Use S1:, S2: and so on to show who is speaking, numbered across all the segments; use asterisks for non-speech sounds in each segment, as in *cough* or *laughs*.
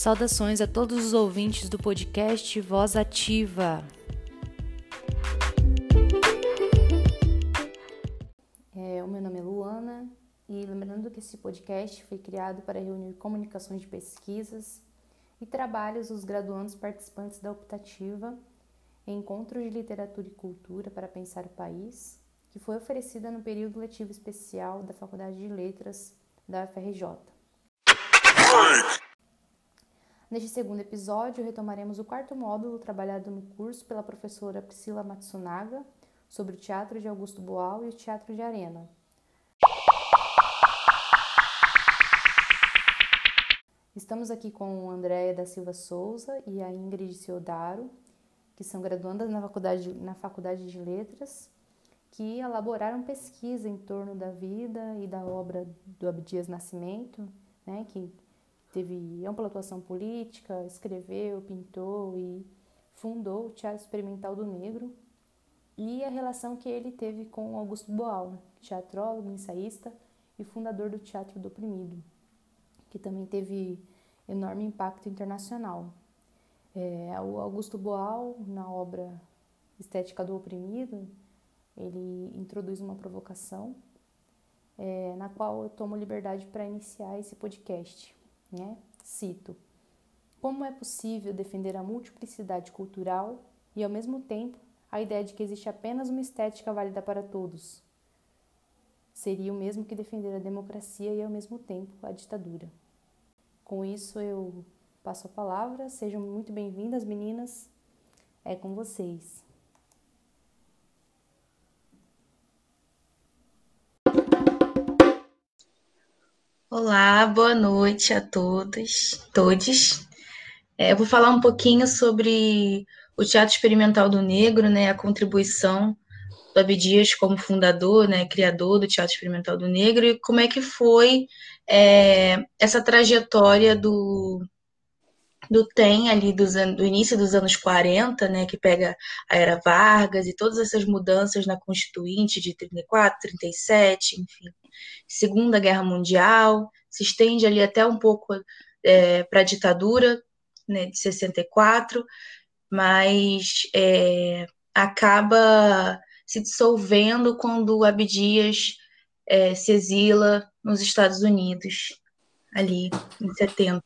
S1: Saudações a todos os ouvintes do podcast Voz Ativa. É, o meu nome é Luana e lembrando que esse podcast foi criado para reunir comunicações de pesquisas e trabalhos dos graduandos participantes da optativa Encontros de Literatura e Cultura para Pensar o País, que foi oferecida no período letivo especial da Faculdade de Letras da UFRJ. Neste segundo episódio, retomaremos o quarto módulo trabalhado no curso pela professora Priscila Matsunaga sobre o Teatro de Augusto Boal e o Teatro de Arena. Estamos aqui com Andréia da Silva Souza e a Ingrid Ciodaro, que são graduandas na faculdade, na faculdade de Letras, que elaboraram pesquisa em torno da vida e da obra do Abdias Nascimento, né, que teve ampla atuação política, escreveu, pintou e fundou o Teatro Experimental do Negro, e a relação que ele teve com Augusto Boal, teatrólogo, ensaísta e fundador do Teatro do Oprimido, que também teve enorme impacto internacional. É, o Augusto Boal, na obra Estética do Oprimido, ele introduz uma provocação é, na qual eu tomo liberdade para iniciar esse podcast. Né? Cito: Como é possível defender a multiplicidade cultural e, ao mesmo tempo, a ideia de que existe apenas uma estética válida para todos? Seria o mesmo que defender a democracia e, ao mesmo tempo, a ditadura. Com isso, eu passo a palavra. Sejam muito bem-vindas, meninas. É com vocês.
S2: Olá, boa noite a todos, todos. É, eu vou falar um pouquinho sobre o Teatro Experimental do Negro, né, a contribuição do Abdias como fundador, né, criador do Teatro Experimental do Negro e como é que foi é, essa trajetória do do TEM ali dos do início dos anos 40, né, que pega a era Vargas e todas essas mudanças na Constituinte de 34, 37, enfim, Segunda Guerra Mundial, se estende ali até um pouco é, para a ditadura né, de 64, mas é, acaba se dissolvendo quando o Abdias é, se exila nos Estados Unidos, ali em 70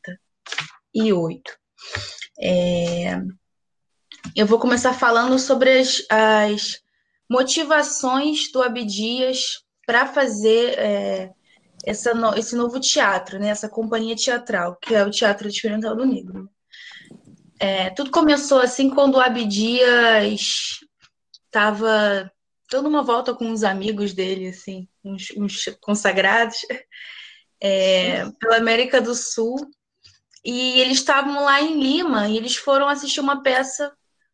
S2: e 8. É, eu vou começar falando sobre as, as motivações do Abdias para fazer é, essa esse novo teatro, né, essa companhia teatral, que é o Teatro Experimental do Negro. É, tudo começou assim quando o Abdias estava dando uma volta com uns amigos dele, assim, uns, uns consagrados, é, pela América do Sul, e eles estavam lá em Lima e eles foram assistir uma peça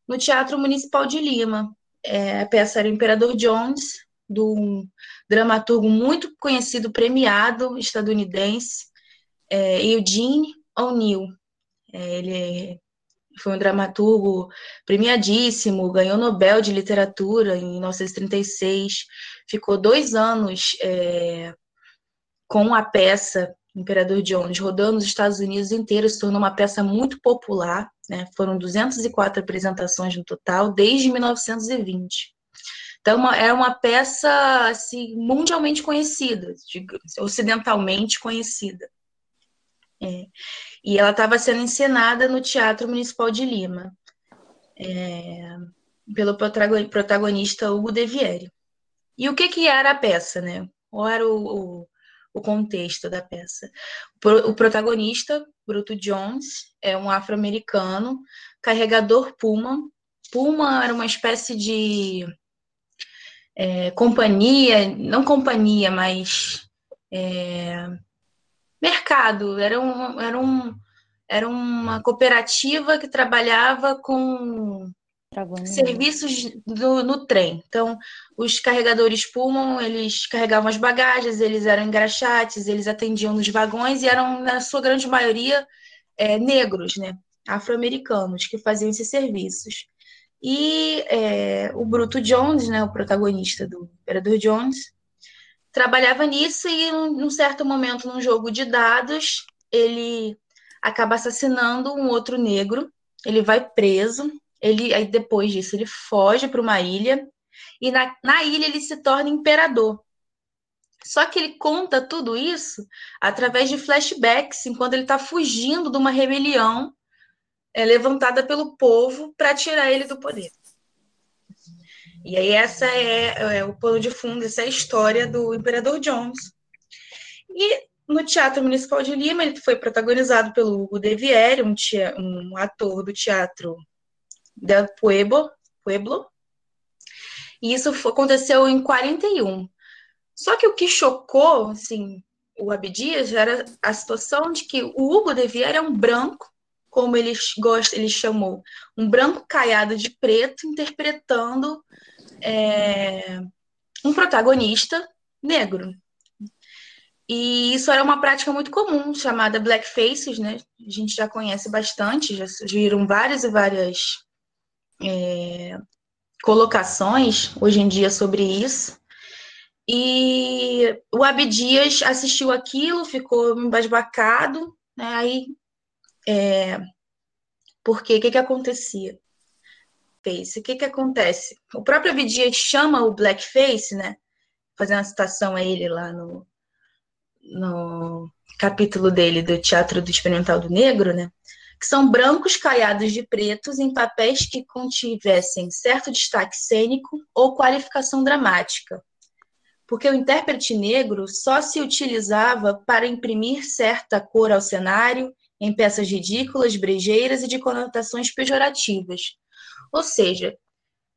S2: no Teatro Municipal de Lima. É, a peça era Imperador Jones, de um dramaturgo muito conhecido, premiado estadunidense, é, Eugene O'Neill. É, ele foi um dramaturgo premiadíssimo, ganhou Nobel de Literatura em 1936, ficou dois anos é, com a peça Imperador Jones, rodando os Estados Unidos inteiros, se tornou uma peça muito popular. Né? Foram 204 apresentações no total, desde 1920. Então, é uma peça assim, mundialmente conhecida, ocidentalmente conhecida. É. E ela estava sendo encenada no Teatro Municipal de Lima, é, pelo protagonista Hugo De Vieri. E o que, que era a peça, né? Qual era o, o o contexto da peça. O protagonista, Bruto Jones, é um afro-americano, carregador Puma. Puma era uma espécie de é, companhia, não companhia, mas é, mercado. Era, um, era, um, era uma cooperativa que trabalhava com serviços do, no trem. Então, os carregadores Pullman, eles carregavam as bagagens, eles eram engraxates, eles atendiam nos vagões e eram, na sua grande maioria, é, negros, né? Afro-americanos que faziam esses serviços. E é, o Bruto Jones, né, o protagonista do Imperador Jones, trabalhava nisso e, num certo momento, num jogo de dados, ele acaba assassinando um outro negro. Ele vai preso. Ele aí depois disso ele foge para uma ilha e na, na ilha ele se torna imperador. Só que ele conta tudo isso através de flashbacks, enquanto ele está fugindo de uma rebelião é, levantada pelo povo para tirar ele do poder. E aí essa é, é, o pano de fundo, essa é a história do Imperador Jones. E no Teatro Municipal de Lima, ele foi protagonizado pelo Hugo De Vieri, um, um ator do teatro del Pueblo, Pueblo. E isso aconteceu em 41. Só que o que chocou, assim, o Abdias era a situação de que o Hugo De Vieri é um branco, como ele gosta, ele chamou, um branco caiado de preto interpretando é, um protagonista negro. E isso era uma prática muito comum, chamada blackfaces, né? A gente já conhece bastante, já surgiram várias e várias é, colocações hoje em dia sobre isso. E o Abdias assistiu aquilo, ficou embasbacado, né? Aí, é, porque o que, que acontecia? Face, o que, que acontece? O próprio Abdias chama o blackface, né? Fazendo uma citação a ele lá no, no capítulo dele do Teatro do Experimental do Negro, né? Que são brancos caiados de pretos em papéis que contivessem certo destaque cênico ou qualificação dramática. Porque o intérprete negro só se utilizava para imprimir certa cor ao cenário, em peças ridículas, brejeiras e de conotações pejorativas. Ou seja,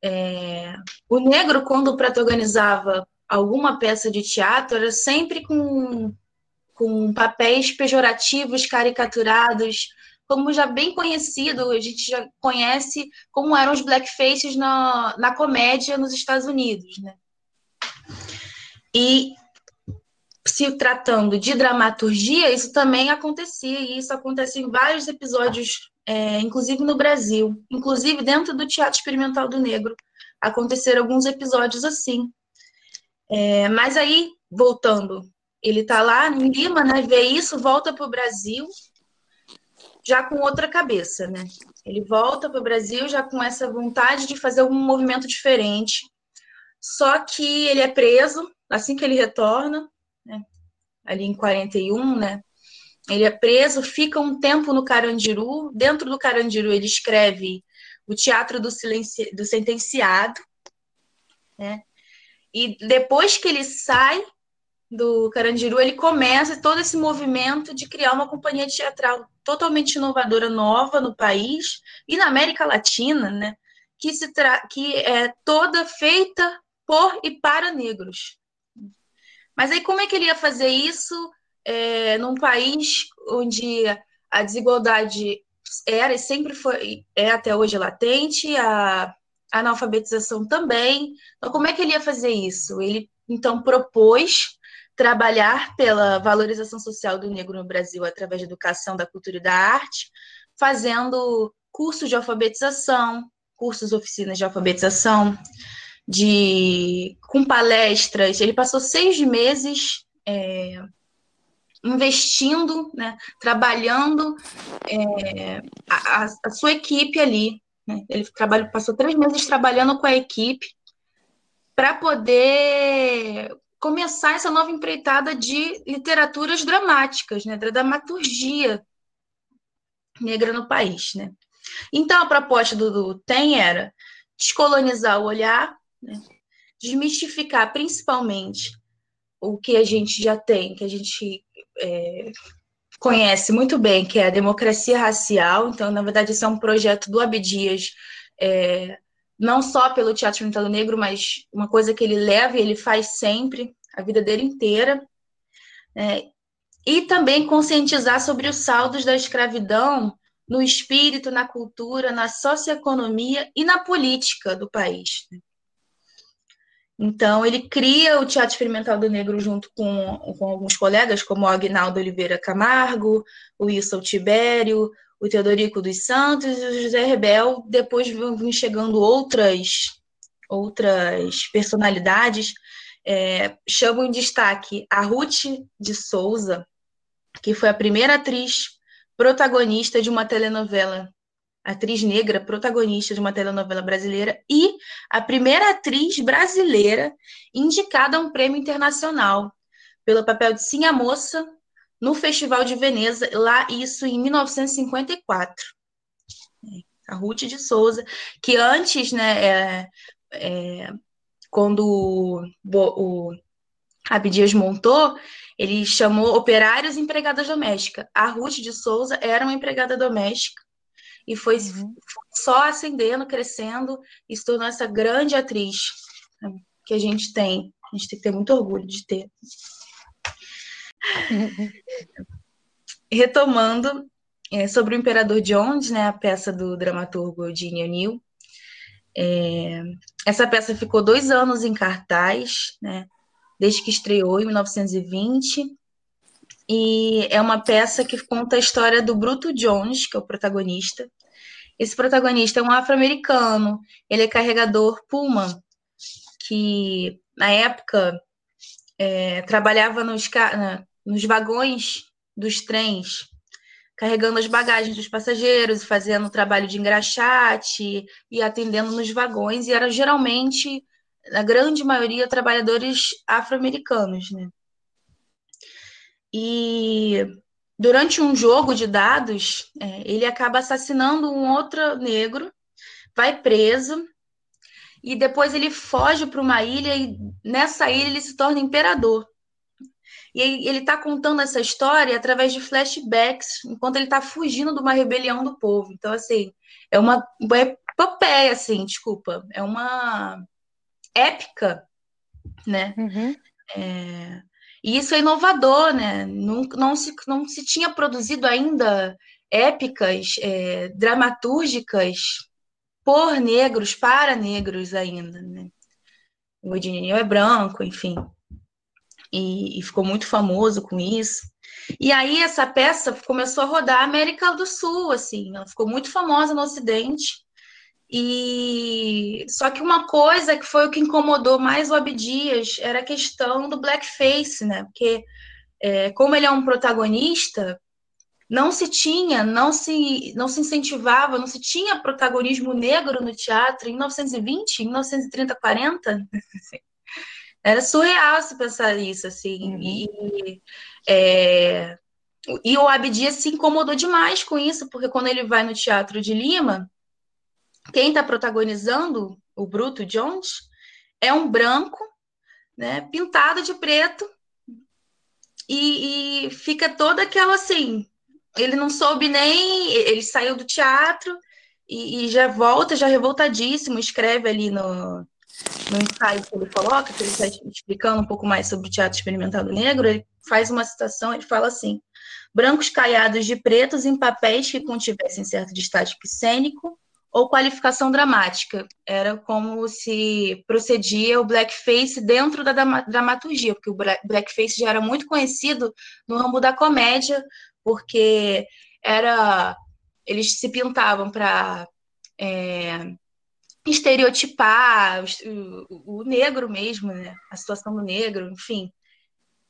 S2: é, o negro, quando protagonizava alguma peça de teatro, era sempre com com papéis pejorativos, caricaturados, como já bem conhecido, a gente já conhece como eram os blackfaces na, na comédia nos Estados Unidos, né? E se tratando de dramaturgia, isso também acontecia, e isso acontece em vários episódios, é, inclusive no Brasil, inclusive dentro do Teatro Experimental do Negro, aconteceram alguns episódios assim. É, mas aí, voltando ele está lá em Lima, né? Vê isso, volta para o Brasil já com outra cabeça, né? Ele volta para o Brasil já com essa vontade de fazer algum movimento diferente. Só que ele é preso assim que ele retorna, né? ali em 41, né? Ele é preso, fica um tempo no Carandiru. Dentro do Carandiru, ele escreve o Teatro do, Silenci... do Sentenciado, né? E depois que ele sai do Carandiru, ele começa todo esse movimento de criar uma companhia teatral totalmente inovadora, nova no país e na América Latina, né? Que, se tra que é toda feita por e para negros. Mas aí como é que ele ia fazer isso é, num país onde a desigualdade era e sempre foi, é até hoje latente, a, analfabetização também. Então, como é que ele ia fazer isso? Ele então propôs trabalhar pela valorização social do negro no Brasil através da educação, da cultura e da arte, fazendo cursos de alfabetização, cursos, oficinas de alfabetização, de com palestras. Ele passou seis meses é, investindo, né, trabalhando é, a, a, sua equipe ali. Né? Ele passou três meses trabalhando com a equipe para poder começar essa nova empreitada de literaturas dramáticas, né, da dramaturgia negra no país, né. Então a proposta do, do TEM era descolonizar o olhar, né, desmistificar principalmente o que a gente já tem, que a gente é, conhece muito bem, que é a democracia racial. Então, na verdade, isso é um projeto do Abdias, é, não só pelo Teatro Mentalo Negro, mas uma coisa que ele leva e ele faz sempre, a vida dele inteira. Né? E também conscientizar sobre os saldos da escravidão no espírito, na cultura, na socioeconomia e na política do país. Então, ele cria o Teatro Experimental do Negro junto com, com alguns colegas, como o Agnaldo Oliveira Camargo, o Wilson Tibério, o Teodorico dos Santos e o José Rebel. Depois vão chegando outras, outras personalidades. É, chamo em destaque a Ruth de Souza, que foi a primeira atriz protagonista de uma telenovela, atriz negra protagonista de uma telenovela brasileira e a primeira atriz brasileira indicada a um prêmio internacional pelo papel de Sim a Moça no Festival de Veneza, lá isso em 1954. A Ruth de Souza, que antes, né, é, é, quando o, o Abdias montou, ele chamou operários e empregadas domésticas. A Ruth de Souza era uma empregada doméstica e foi, uhum. só ascendendo, crescendo e se tornou essa grande atriz que a gente tem. A gente tem que ter muito orgulho de ter. *laughs* Retomando é, sobre o Imperador Jones, né, a peça do dramaturgo Gene O'Neill. É, essa peça ficou dois anos em cartaz, né, desde que estreou em 1920. E é uma peça que conta a história do Bruto Jones, que é o protagonista. Esse protagonista é um afro-americano, ele é carregador Pullman, que na época é, trabalhava nos, nos vagões dos trens, carregando as bagagens dos passageiros, fazendo trabalho de engraxate e atendendo nos vagões, e era geralmente, a grande maioria, trabalhadores afro-americanos, né? E durante um jogo de dados, é, ele acaba assassinando um outro negro, vai preso, e depois ele foge para uma ilha, e nessa ilha ele se torna imperador. E ele está contando essa história através de flashbacks, enquanto ele está fugindo de uma rebelião do povo. Então, assim, é uma, uma epopeia, assim, desculpa. É uma épica, né? Uhum. É... E isso é inovador, né? Não, não, se, não se tinha produzido ainda épicas, é, dramatúrgicas por negros, para negros ainda, né? O Edinho é branco, enfim e, e ficou muito famoso com isso. E aí essa peça começou a rodar a América do Sul, assim, ela ficou muito famosa no Ocidente. E só que uma coisa que foi o que incomodou mais o Abdias era a questão do blackface, né? Porque é, como ele é um protagonista, não se tinha, não se, não se incentivava, não se tinha protagonismo negro no teatro em 1920, 1930, 40. Era surreal se pensar isso, assim. Uhum. E, é, e o Abdias se incomodou demais com isso, porque quando ele vai no Teatro de Lima, quem está protagonizando o Bruto Jones é um branco, né, pintado de preto, e, e fica toda aquela assim. Ele não soube nem. Ele saiu do teatro e, e já volta, já revoltadíssimo, escreve ali no, no ensaio que ele coloca, que ele está explicando um pouco mais sobre o teatro experimental negro, ele faz uma citação, ele fala assim: brancos caiados de pretos em papéis que contivessem certo destaque cênico ou qualificação dramática. Era como se procedia o blackface dentro da dramaturgia, porque o blackface já era muito conhecido no ramo da comédia, porque era eles se pintavam para é, estereotipar o, o, negro mesmo, né? a situação do negro, enfim.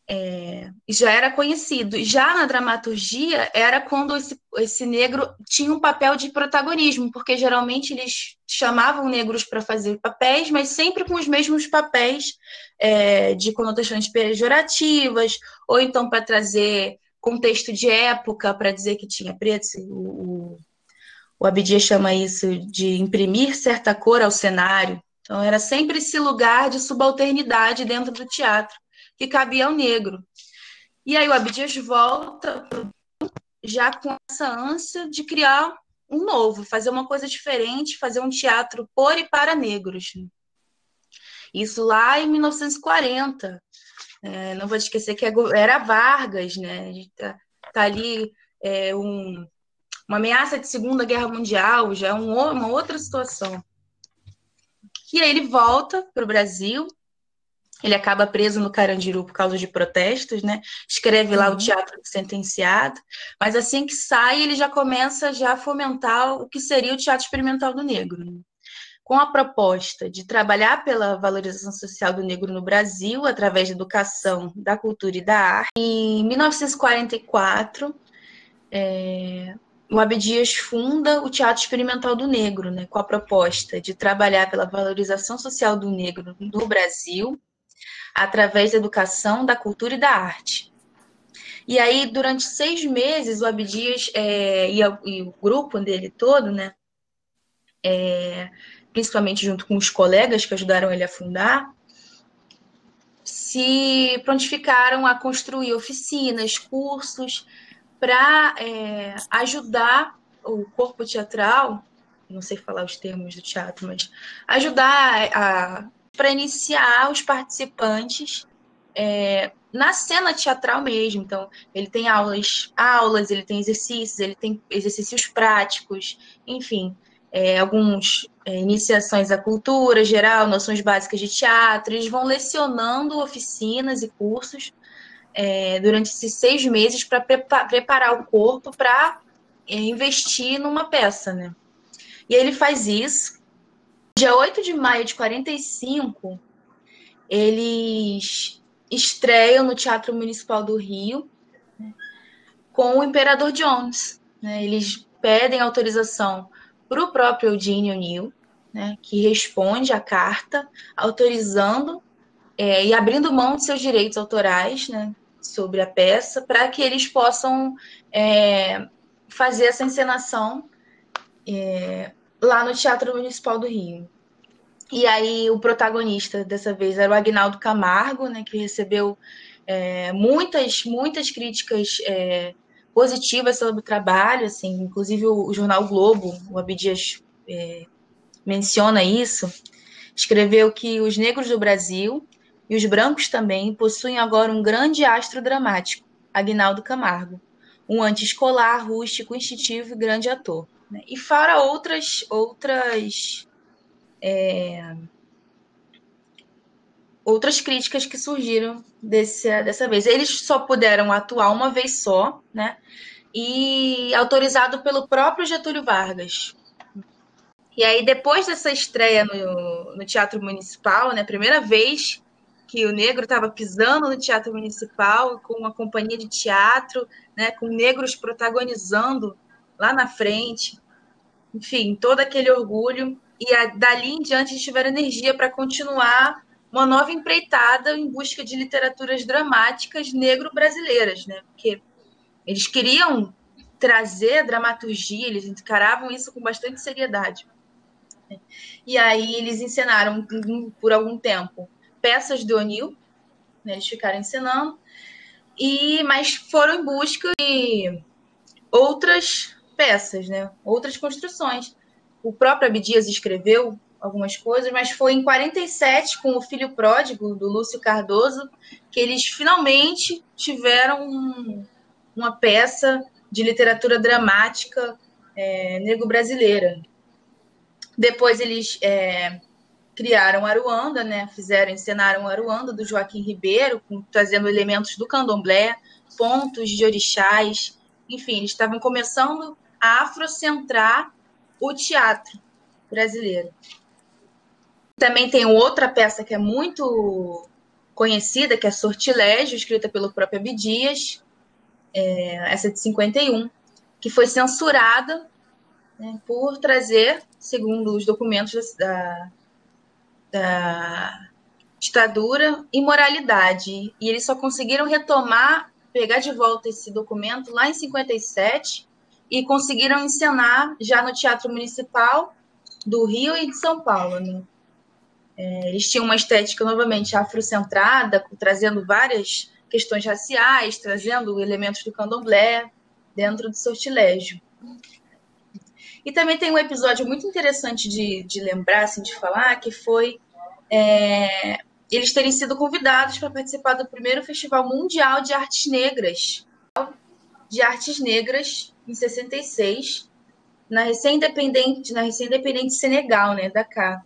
S2: É, já era conhecido. Já na dramaturgia, era quando esse, esse negro tinha um papel de protagonismo, porque geralmente eles chamavam negros para fazer papéis, mas sempre com os mesmos papéis é, de conotações pejorativas, ou então para trazer contexto de época, para dizer que tinha preto, o, o Abdias chama isso de imprimir certa cor ao cenário. Então, era sempre esse lugar de subalternidade dentro do teatro que cabia ao negro. E aí o Abdias volta já com essa ânsia de criar um novo, fazer uma coisa diferente, fazer um teatro por e para negros. Isso lá em 1940. É, não vou esquecer que é era Vargas, né? Tá, tá ali é, um uma ameaça de Segunda Guerra Mundial, já é um, uma outra situação. E aí ele volta para o Brasil, ele acaba preso no Carandiru por causa de protestos, né? Escreve lá uhum. o Teatro do Sentenciado, mas assim que sai, ele já começa já a fomentar o que seria o Teatro Experimental do Negro. Né? Com a proposta de trabalhar pela valorização social do negro no Brasil, através da educação, da cultura e da arte. Em 1944, é, o Abdias funda o Teatro Experimental do Negro, né, com a proposta de trabalhar pela valorização social do negro no Brasil, através da educação, da cultura e da arte. E aí, durante seis meses, o Abdias é, e, a, e, o grupo dele todo, né, é, principalmente junto com os colegas que ajudaram ele a fundar, se prontificaram a construir oficinas, cursos, para é, ajudar o corpo teatral, não sei falar os termos do teatro, mas ajudar para iniciar os participantes é, na cena teatral mesmo. Então, ele tem aulas, aulas, ele tem exercícios, ele tem exercícios práticos, enfim, é, alguns é, iniciações à cultura geral, noções básicas de teatro. Eles vão lecionando oficinas e cursos é, durante esses seis meses para preparar o corpo para é, investir numa peça, né? E ele faz isso. Dia 8 de maio de 45, eles estreiam no Teatro Municipal do Rio né, com o Imperador Jones. Né? Eles pedem autorização para o próprio Eugene O'Neill, né, que responde à carta autorizando é, e abrindo mão de seus direitos autorais, né, sobre a peça para que eles possam é, fazer essa encenação é, lá no Teatro Municipal do Rio. E aí o protagonista dessa vez era o Agnaldo Camargo, né, que recebeu é, muitas, muitas críticas é, positivas sobre o trabalho, assim, inclusive o, o jornal Globo, o Abdias é, menciona isso, escreveu que os negros do Brasil e os brancos também possuem agora um grande astro dramático, Agnaldo Camargo, um anti-escolar, rústico, instintivo e grande ator. Né? E fora outras outras é, outras críticas que surgiram desse, dessa vez. Eles só puderam atuar uma vez só, né? E autorizado pelo próprio Getúlio Vargas. E aí, depois dessa estreia no, no Teatro Municipal, né, primeira vez que o negro estava pisando no teatro municipal com uma companhia de teatro, né, com negros protagonizando lá na frente. Enfim, todo aquele orgulho. E a, dali em diante eles tiveram energia para continuar uma nova empreitada em busca de literaturas dramáticas negro-brasileiras, né? Porque eles queriam trazer dramaturgia, eles encaravam isso com bastante seriedade. E aí eles encenaram por algum tempo peças do O'Neill, né, eles ficaram ensinando, e mas foram em busca de outras peças, né, outras construções. O próprio Abdias escreveu algumas coisas, mas foi em 47, com o Filho Pródigo, do Lúcio Cardoso, que eles finalmente tiveram um, uma peça de literatura dramática é, negro-brasileira. Depois eles é, criaram Aruanda, né? Fizeram, encenaram Aruanda do Joaquim Ribeiro, com, trazendo elementos do candomblé, pontos de orixás, enfim, eles estavam começando a afrocentrar o teatro brasileiro. Também tem outra peça que é muito conhecida, que é Sortilégio, escrita pelo próprio Abdias, é, essa de 51, que foi censurada né, por trazer, segundo os documentos da, da ditadura e moralidade. E eles só conseguiram retomar, pegar de volta esse documento lá em 57 e conseguiram encenar já no Teatro Municipal do Rio e de São Paulo. Né? É, eles tinham uma estética novamente afrocentrada, trazendo várias questões raciais, trazendo elementos do candomblé dentro do sortilégio. E também tem um episódio muito interessante de, de lembrar, assim, de falar, que foi é, eles terem sido convidados para participar do primeiro Festival Mundial de Artes Negras, de Artes Negras, em 66, na recém-independente, na recém-independente Senegal, né, Dakar.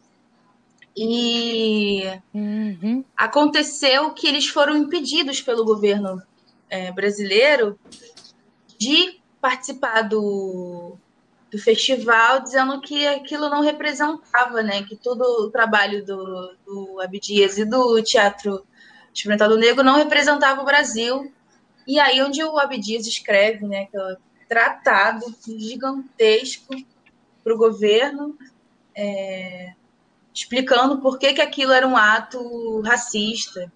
S2: E uhum. aconteceu que eles foram impedidos pelo governo é, brasileiro de participar do, do festival, dizendo que aquilo não representava, né? Que todo o trabalho do, do Abdias e do Teatro Experimental Negro não representava o Brasil. E aí onde o Abdias escreve, né? Que tratado gigantesco para o governo, é, explicando por que, que aquilo era um ato racista.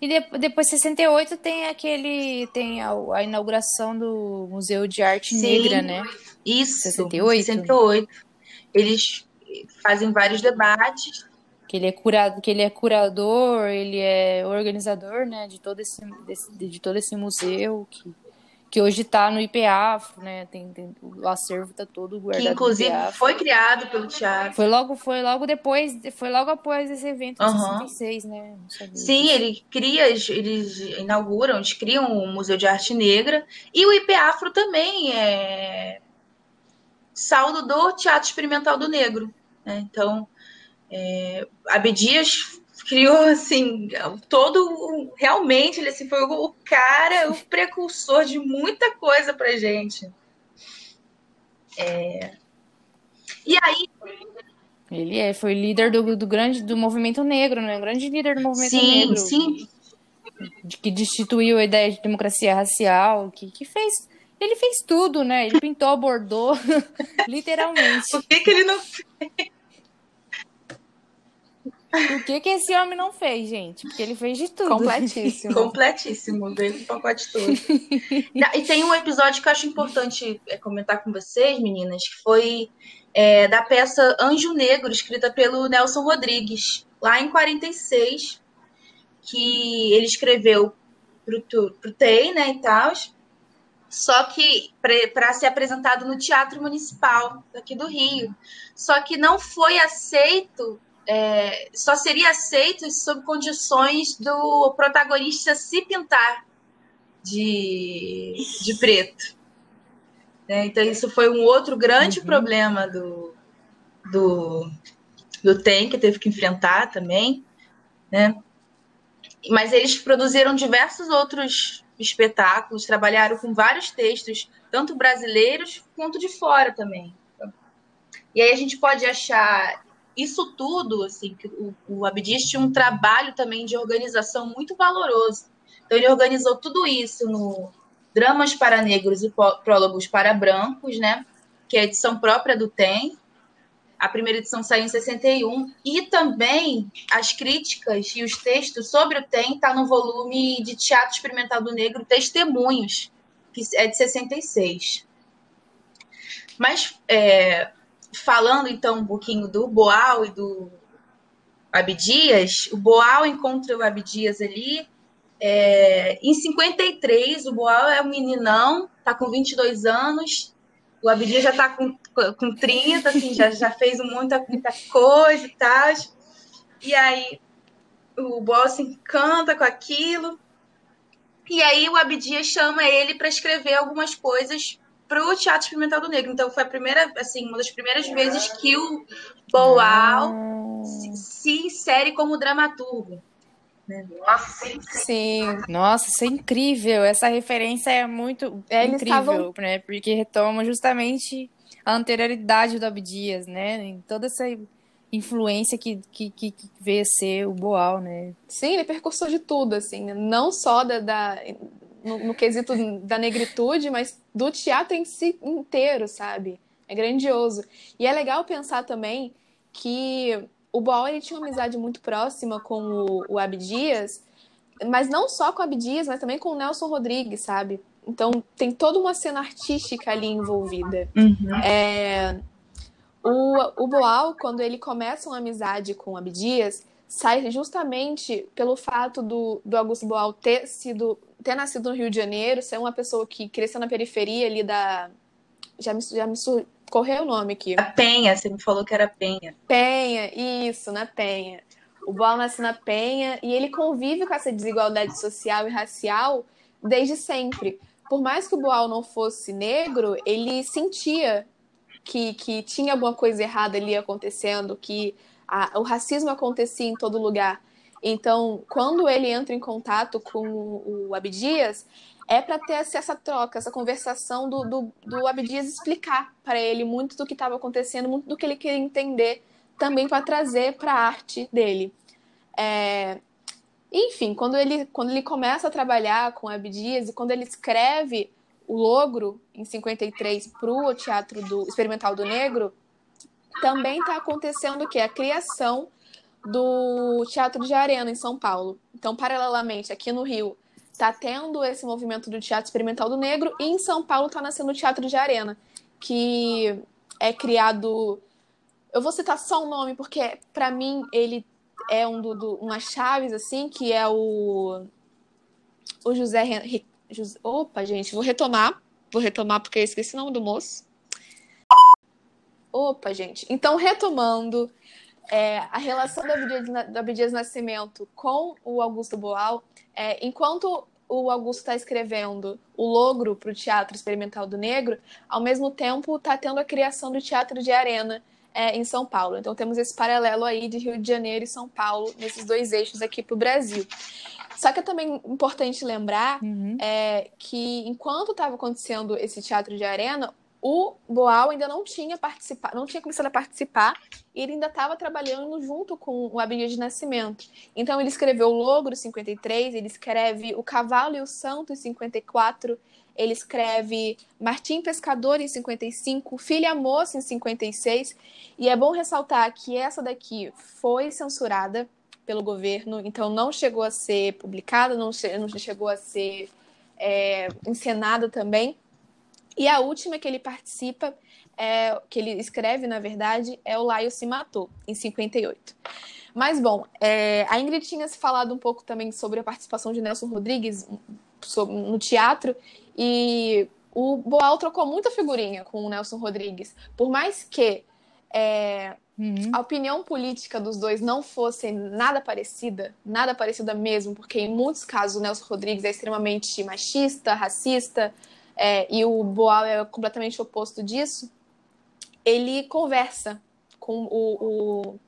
S1: E de, depois, 68, tem aquele. Tem a, a, inauguração do Museu de Arte Sim, Negra, né?
S2: Isso. 68. 68. Eles fazem vários debates.
S1: Que ele é curado, que ele é curador, ele é organizador, né, de todo esse, desse, de todo esse museu que que hoje está no IPAF, né? Tem, tem, o acervo está todo guardado.
S2: Que inclusive foi criado pelo teatro.
S1: Foi logo, foi logo depois, foi logo após esse evento de uhum. 66, né?
S2: Sim, ele cria, eles inauguram, eles criam o Museu de Arte Negra e o IPAFRO também é saldo do Teatro Experimental do Negro. Né? Então, é, Abdias criou assim todo realmente ele assim, foi o cara o precursor de muita coisa para gente. É... e aí
S1: ele é foi líder do, do grande do movimento negro né? Grande líder do movimento
S2: sim,
S1: negro.
S2: sim.
S1: Que destituiu a ideia de democracia racial que, que fez ele fez tudo né? Ele pintou bordou *laughs* literalmente.
S2: O que que ele não fez
S1: o que que esse homem não fez, gente? Porque ele fez de tudo.
S2: Completíssimo. *laughs* Completíssimo, veio com o pacote todo. *laughs* e tem um episódio que eu acho importante é, comentar com vocês, meninas, que foi é, da peça Anjo Negro, escrita pelo Nelson Rodrigues, lá em 46, que ele escreveu pro, pro TEI, né, e tal, só que para ser apresentado no Teatro Municipal daqui do Rio. Só que não foi aceito é, só seria aceito sob condições do protagonista se pintar de, de preto. Né? Então, isso foi um outro grande uhum. problema do, do, do TEM, que teve que enfrentar também. Né? Mas eles produziram diversos outros espetáculos, trabalharam com vários textos, tanto brasileiros quanto de fora também. E aí a gente pode achar isso tudo, assim, o, o Abdias tinha um trabalho também de organização muito valoroso. Então, ele organizou tudo isso no Dramas para Negros e Prólogos para Brancos, né? Que é a edição própria do TEM. A primeira edição saiu em 61. E também as críticas e os textos sobre o TEM está no volume de Teatro Experimental do Negro Testemunhos, que é de 66. Mas é, falando então um pouquinho do Boal e do Abdias, o Boal encontra o Abdias ali. É, em 53, o Boal é um meninão, tá com 22 anos. O Abdias já tá com, com 30, assim, já, já fez muita, muita coisa e tal. E aí o Boal se encanta com aquilo. E aí o Abdias chama ele para escrever algumas coisas para o Teatro Experimental do Negro. Então foi a primeira, assim, uma das primeiras vezes que o Boal ah. se, se, insere como dramaturgo.
S1: Né? Nossa, sim. Nossa, isso é incrível. Essa referência é muito é, incrível, estavam... né? Porque retoma justamente a anterioridade do Abdias, né? Em toda essa influência que, que, que, veio a ser o Boal, né?
S3: Sim, ele é percursor de tudo, assim, né? não só da, da no, no quesito da negritude, mas do teatro em si inteiro, sabe? É grandioso. E é legal pensar também que o Boal ele tinha uma amizade muito próxima com o, o Abdias, mas não só com o Abdias, mas também com o Nelson Rodrigues, sabe? Então tem toda uma cena artística ali envolvida. Uhum. É, o, o Boal, quando ele começa uma amizade com o Abdias, sai justamente pelo fato do, do Augusto Boal ter sido ter nascido no Rio de Janeiro, ser uma pessoa que cresceu na periferia ali da. Já me, já me correu o nome aqui.
S2: A Penha, você me falou que era Penha.
S3: Penha, isso, na Penha. O Boal nasce na Penha e ele convive com essa desigualdade social e racial desde sempre. Por mais que o Boal não fosse negro, ele sentia que, que tinha alguma coisa errada ali acontecendo, que a, o racismo acontecia em todo lugar. Então, quando ele entra em contato com o Abdias, é para ter essa troca, essa conversação do, do, do Abdias explicar para ele muito do que estava acontecendo, muito do que ele queria entender, também para trazer para a arte dele. É... Enfim, quando ele, quando ele começa a trabalhar com Abdias e quando ele escreve o Logro, em 53, para o Teatro do Experimental do Negro, também está acontecendo o quê? A criação do Teatro de Arena, em São Paulo. Então, paralelamente, aqui no Rio, está tendo esse movimento do Teatro Experimental do Negro, e em São Paulo está nascendo o Teatro de Arena, que é criado. Eu vou citar só um nome, porque para mim ele é um do, do, chaves, assim, que é o. O José, José. Opa, gente, vou retomar. Vou retomar porque eu esqueci o nome do moço. Opa, gente. Então, retomando, é, a relação do Abdias, do Abdias Nascimento com o Augusto Boal, é, enquanto o Augusto está escrevendo o Logro para o Teatro Experimental do Negro, ao mesmo tempo está tendo a criação do Teatro de Arena é, em São Paulo. Então temos esse paralelo aí de Rio de Janeiro e São Paulo, nesses dois eixos aqui para o Brasil. Só que é também importante lembrar uhum. é, que enquanto estava acontecendo esse teatro de arena, o Boal ainda não tinha participado, não tinha começado a participar, e ele ainda estava trabalhando junto com o Abdias de Nascimento. Então ele escreveu o Logro 53, ele escreve O Cavalo e o Santo em 54, ele escreve Martim Pescador em 55, Filha Moça em 56, e é bom ressaltar que essa daqui foi censurada pelo governo, então não chegou a ser publicada, não, chegou a ser é, encenada também. E a última que ele participa, é, que ele escreve, na verdade, é o Laio se matou, em 58. Mas, bom, é, a Ingrid tinha se falado um pouco também sobre a participação de Nelson Rodrigues no teatro, e o Boal trocou muita figurinha com o Nelson Rodrigues. Por mais que é, uhum. a opinião política dos dois não fosse nada parecida, nada parecida mesmo, porque em muitos casos o Nelson Rodrigues é extremamente machista, racista, é, e o Boal é completamente oposto disso, ele conversa com o, o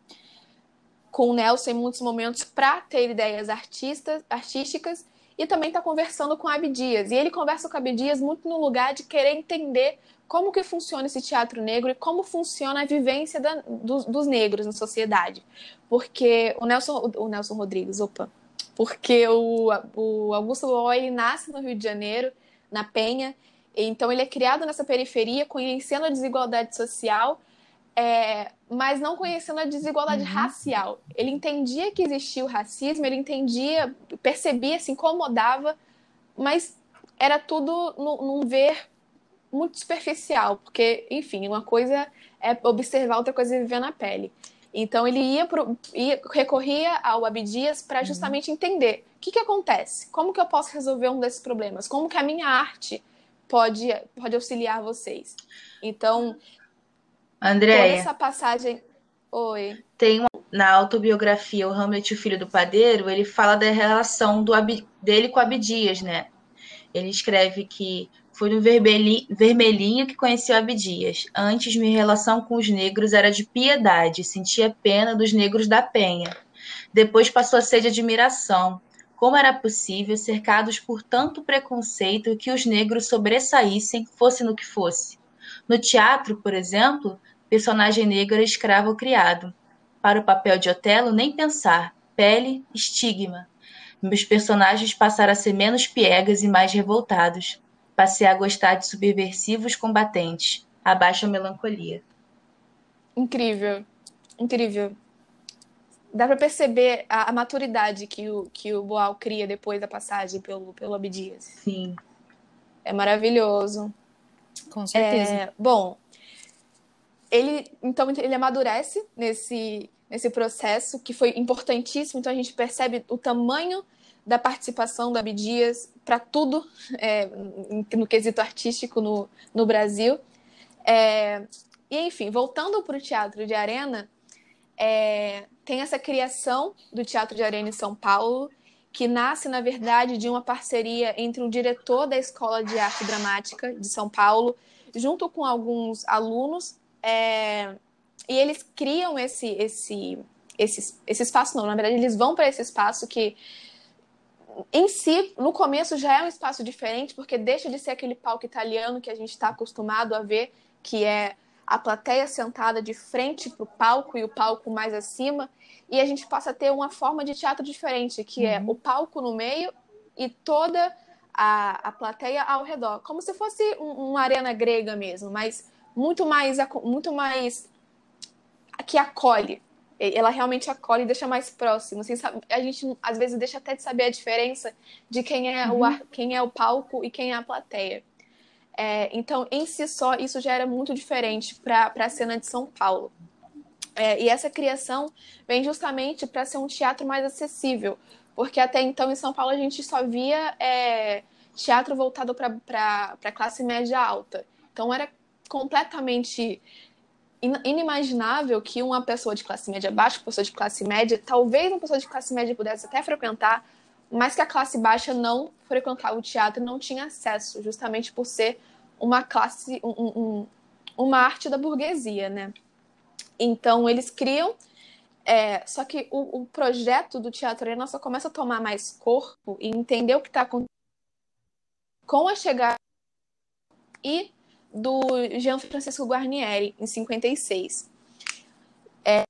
S3: com o Nelson em muitos momentos para ter ideias artistas, artísticas e também está conversando com Abdias. E ele conversa com Abdias muito no lugar de querer entender como que funciona esse teatro negro e como funciona a vivência da, dos, dos, negros na sociedade. Porque o Nelson, o Nelson Rodrigues, opa, porque o, o Augusto Boal, ele nasce no Rio de Janeiro, na Penha. Então ele é criado nessa periferia, conhecendo a desigualdade social, é, mas não conhecendo a desigualdade uhum. racial. Ele entendia que existia o racismo, ele entendia, percebia, se incomodava, mas era tudo num, num ver muito superficial, porque, enfim, uma coisa é observar, outra coisa é viver na pele. Então ele ia, pro, ia recorria ao Abdias para uhum. justamente uhum. entender que, que acontece, como que eu posso resolver um desses problemas, como que a minha arte pode, pode auxiliar vocês. Então,
S2: Andréia,
S3: essa passagem. Oi.
S2: Tem uma, na autobiografia O Hamlet, o Filho do Padeiro, ele fala da relação do, dele com Abdias, né? Ele escreve que foi no vermelhinho que conheci o Abdias. Antes, minha relação com os negros era de piedade, sentia pena dos negros da penha. Depois passou a ser de admiração. Como era possível, cercados por tanto preconceito, que os negros sobressaíssem, fosse no que fosse? No teatro, por exemplo, personagem negro era escravo ou criado. Para o papel de Otelo, nem pensar. Pele, estigma. Meus personagens passaram a ser menos piegas e mais revoltados. Passei a gostar de subversivos combatentes. Abaixo a melancolia.
S3: Incrível. Incrível dá para perceber a, a, maturidade que o, que o Boal cria depois da passagem pelo, pelo Abdias.
S2: Sim.
S3: É maravilhoso.
S1: Com certeza.
S3: É, bom, ele então ele amadurece nesse, nesse processo que foi importantíssimo. Então a gente percebe o tamanho da participação do Abdias para tudo é, no quesito artístico no, no Brasil. É, e enfim, voltando para o teatro de arena, é, tem essa criação do Teatro de Arena em São Paulo, que nasce, na verdade, de uma parceria entre o diretor da Escola de Arte Dramática de São Paulo, junto com alguns alunos, é, e eles criam esse, esse, esse, esse espaço, não, na verdade, eles vão para esse espaço que, em si, no começo já é um espaço diferente, porque deixa de ser aquele palco italiano que a gente está acostumado a ver, que é a plateia sentada de frente para o palco e o palco mais acima, e a gente passa a ter uma forma de teatro diferente, que é uhum. é o palco no meio e toda a, a plateia ao redor, como se fosse um, uma arena grega mesmo, mas muito mais, muito mais que acolhe. Ela realmente acolhe e deixa mais próximo. Assim, a gente às vezes deixa até de saber a diferença de quem é, uhum. o, quem é o palco e quem é a plateia. É, então, em si só, isso já era muito diferente para a cena de São Paulo. É, e essa criação vem justamente para ser um teatro mais acessível, porque até então em São Paulo a gente só via é, teatro voltado para a classe média alta. Então era completamente inimaginável que uma pessoa de classe média baixa, uma pessoa de classe média, talvez uma pessoa de classe média pudesse até frequentar, mas que a classe baixa não frequentava o teatro não tinha acesso, justamente por ser uma classe, um, um, uma arte da burguesia, né? Então eles criam, é, só que o, o, projeto do Teatro Arena só começa a tomar mais corpo e entender o que está acontecendo com a chegada e do Jean Francisco Guarnieri em 56. É,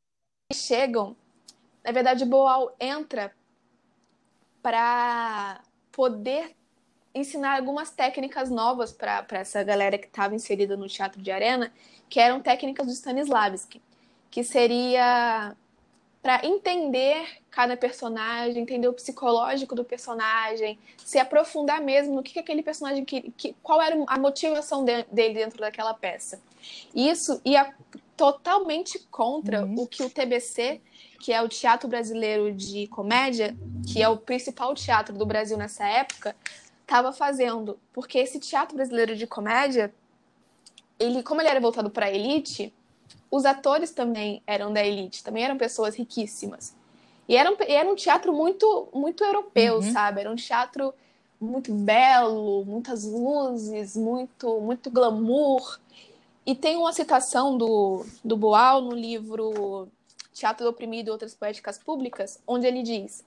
S3: chegam, na verdade, Boal entra para poder ensinar algumas técnicas novas para essa galera que estava inserida no teatro de arena, que eram técnicas do Stanislavski, que seria para entender cada personagem, entender o psicológico do personagem, se aprofundar mesmo no que, que aquele personagem que, que qual era a motivação de, dele dentro daquela peça. Isso ia totalmente contra uhum. o que o TBC que é o Teatro Brasileiro de Comédia, que é o principal teatro do Brasil nessa época, estava fazendo. Porque esse Teatro Brasileiro de Comédia, ele, como ele era voltado para a elite, os atores também eram da elite, também eram pessoas riquíssimas. E era um, era um teatro muito, muito europeu, uhum. sabe? Era um teatro muito belo, muitas luzes, muito, muito glamour. E tem uma citação do, do Boal no livro Teatro do Oprimido e Outras Poéticas Públicas, onde ele diz: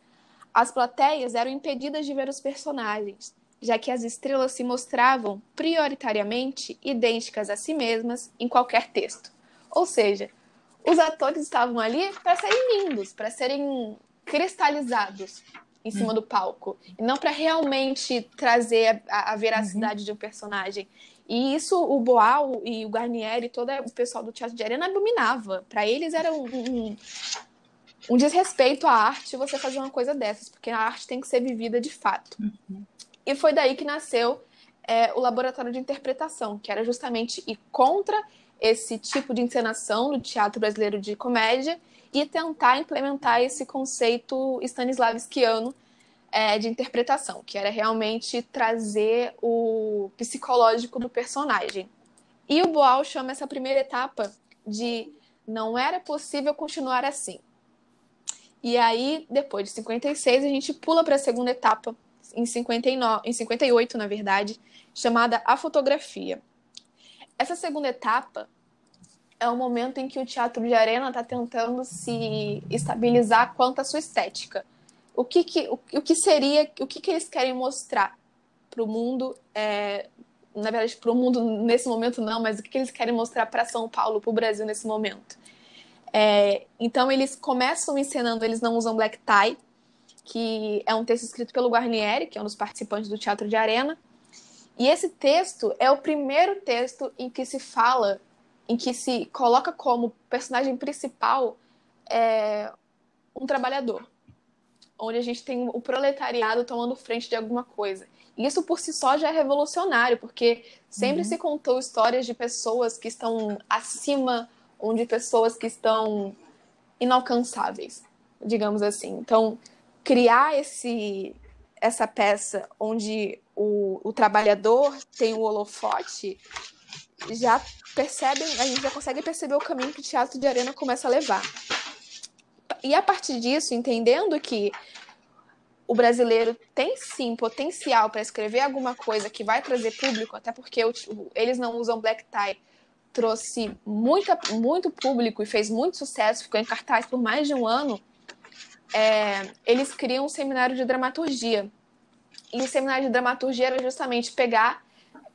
S3: As plateias eram impedidas de ver os personagens, já que as estrelas se mostravam prioritariamente idênticas a si mesmas em qualquer texto. Ou seja, os atores estavam ali para serem lindos, para serem cristalizados em cima uhum. do palco, e não para realmente trazer a, a veracidade uhum. de um personagem. E isso o Boal e o Garnier e todo o pessoal do Teatro de Arena abominava. Para eles era um, um, um, desrespeito à arte você fazer uma coisa dessas, porque a arte tem que ser vivida de fato. Uhum. E foi daí que nasceu é, o Laboratório de Interpretação, que era justamente ir contra esse tipo de encenação do teatro brasileiro de comédia e tentar implementar esse conceito stanislavskiano é, de interpretação, que era realmente trazer o psicológico do personagem. E o Boal chama essa primeira etapa de não era possível continuar assim. E aí, depois de 56, a gente pula para a segunda etapa, em, 59, em 58, na verdade, chamada A Fotografia. Essa segunda etapa é o momento em que o teatro de arena está tentando se estabilizar quanto à sua estética o que, que, o, o que seria, o que, que eles querem mostrar para o mundo, é, na verdade, para o mundo nesse momento não, mas o que, que eles querem mostrar para São Paulo, para o Brasil nesse momento. É, então eles começam encenando, eles não usam black tie, que é um texto escrito pelo Guarnieri, que é um dos participantes do Teatro de Arena. E esse texto é o primeiro texto em que se fala, em que se coloca como personagem principal é, um trabalhador onde a gente tem o proletariado tomando frente de alguma coisa. E isso por si só já é revolucionário, porque sempre uhum. se contou histórias de pessoas que estão acima ou de pessoas que estão inalcançáveis, digamos assim. Então, criar esse essa peça onde o, o trabalhador tem o holofote já percebe, a gente já consegue perceber o caminho que o teatro de arena começa a levar. E a partir disso, entendendo que o brasileiro tem sim potencial para escrever alguma coisa que vai trazer público, até porque eles não usam black tie, trouxe muita, muito público e fez muito sucesso, ficou em cartaz por mais de um ano. É, eles criam um seminário de dramaturgia. E o seminário de dramaturgia era justamente pegar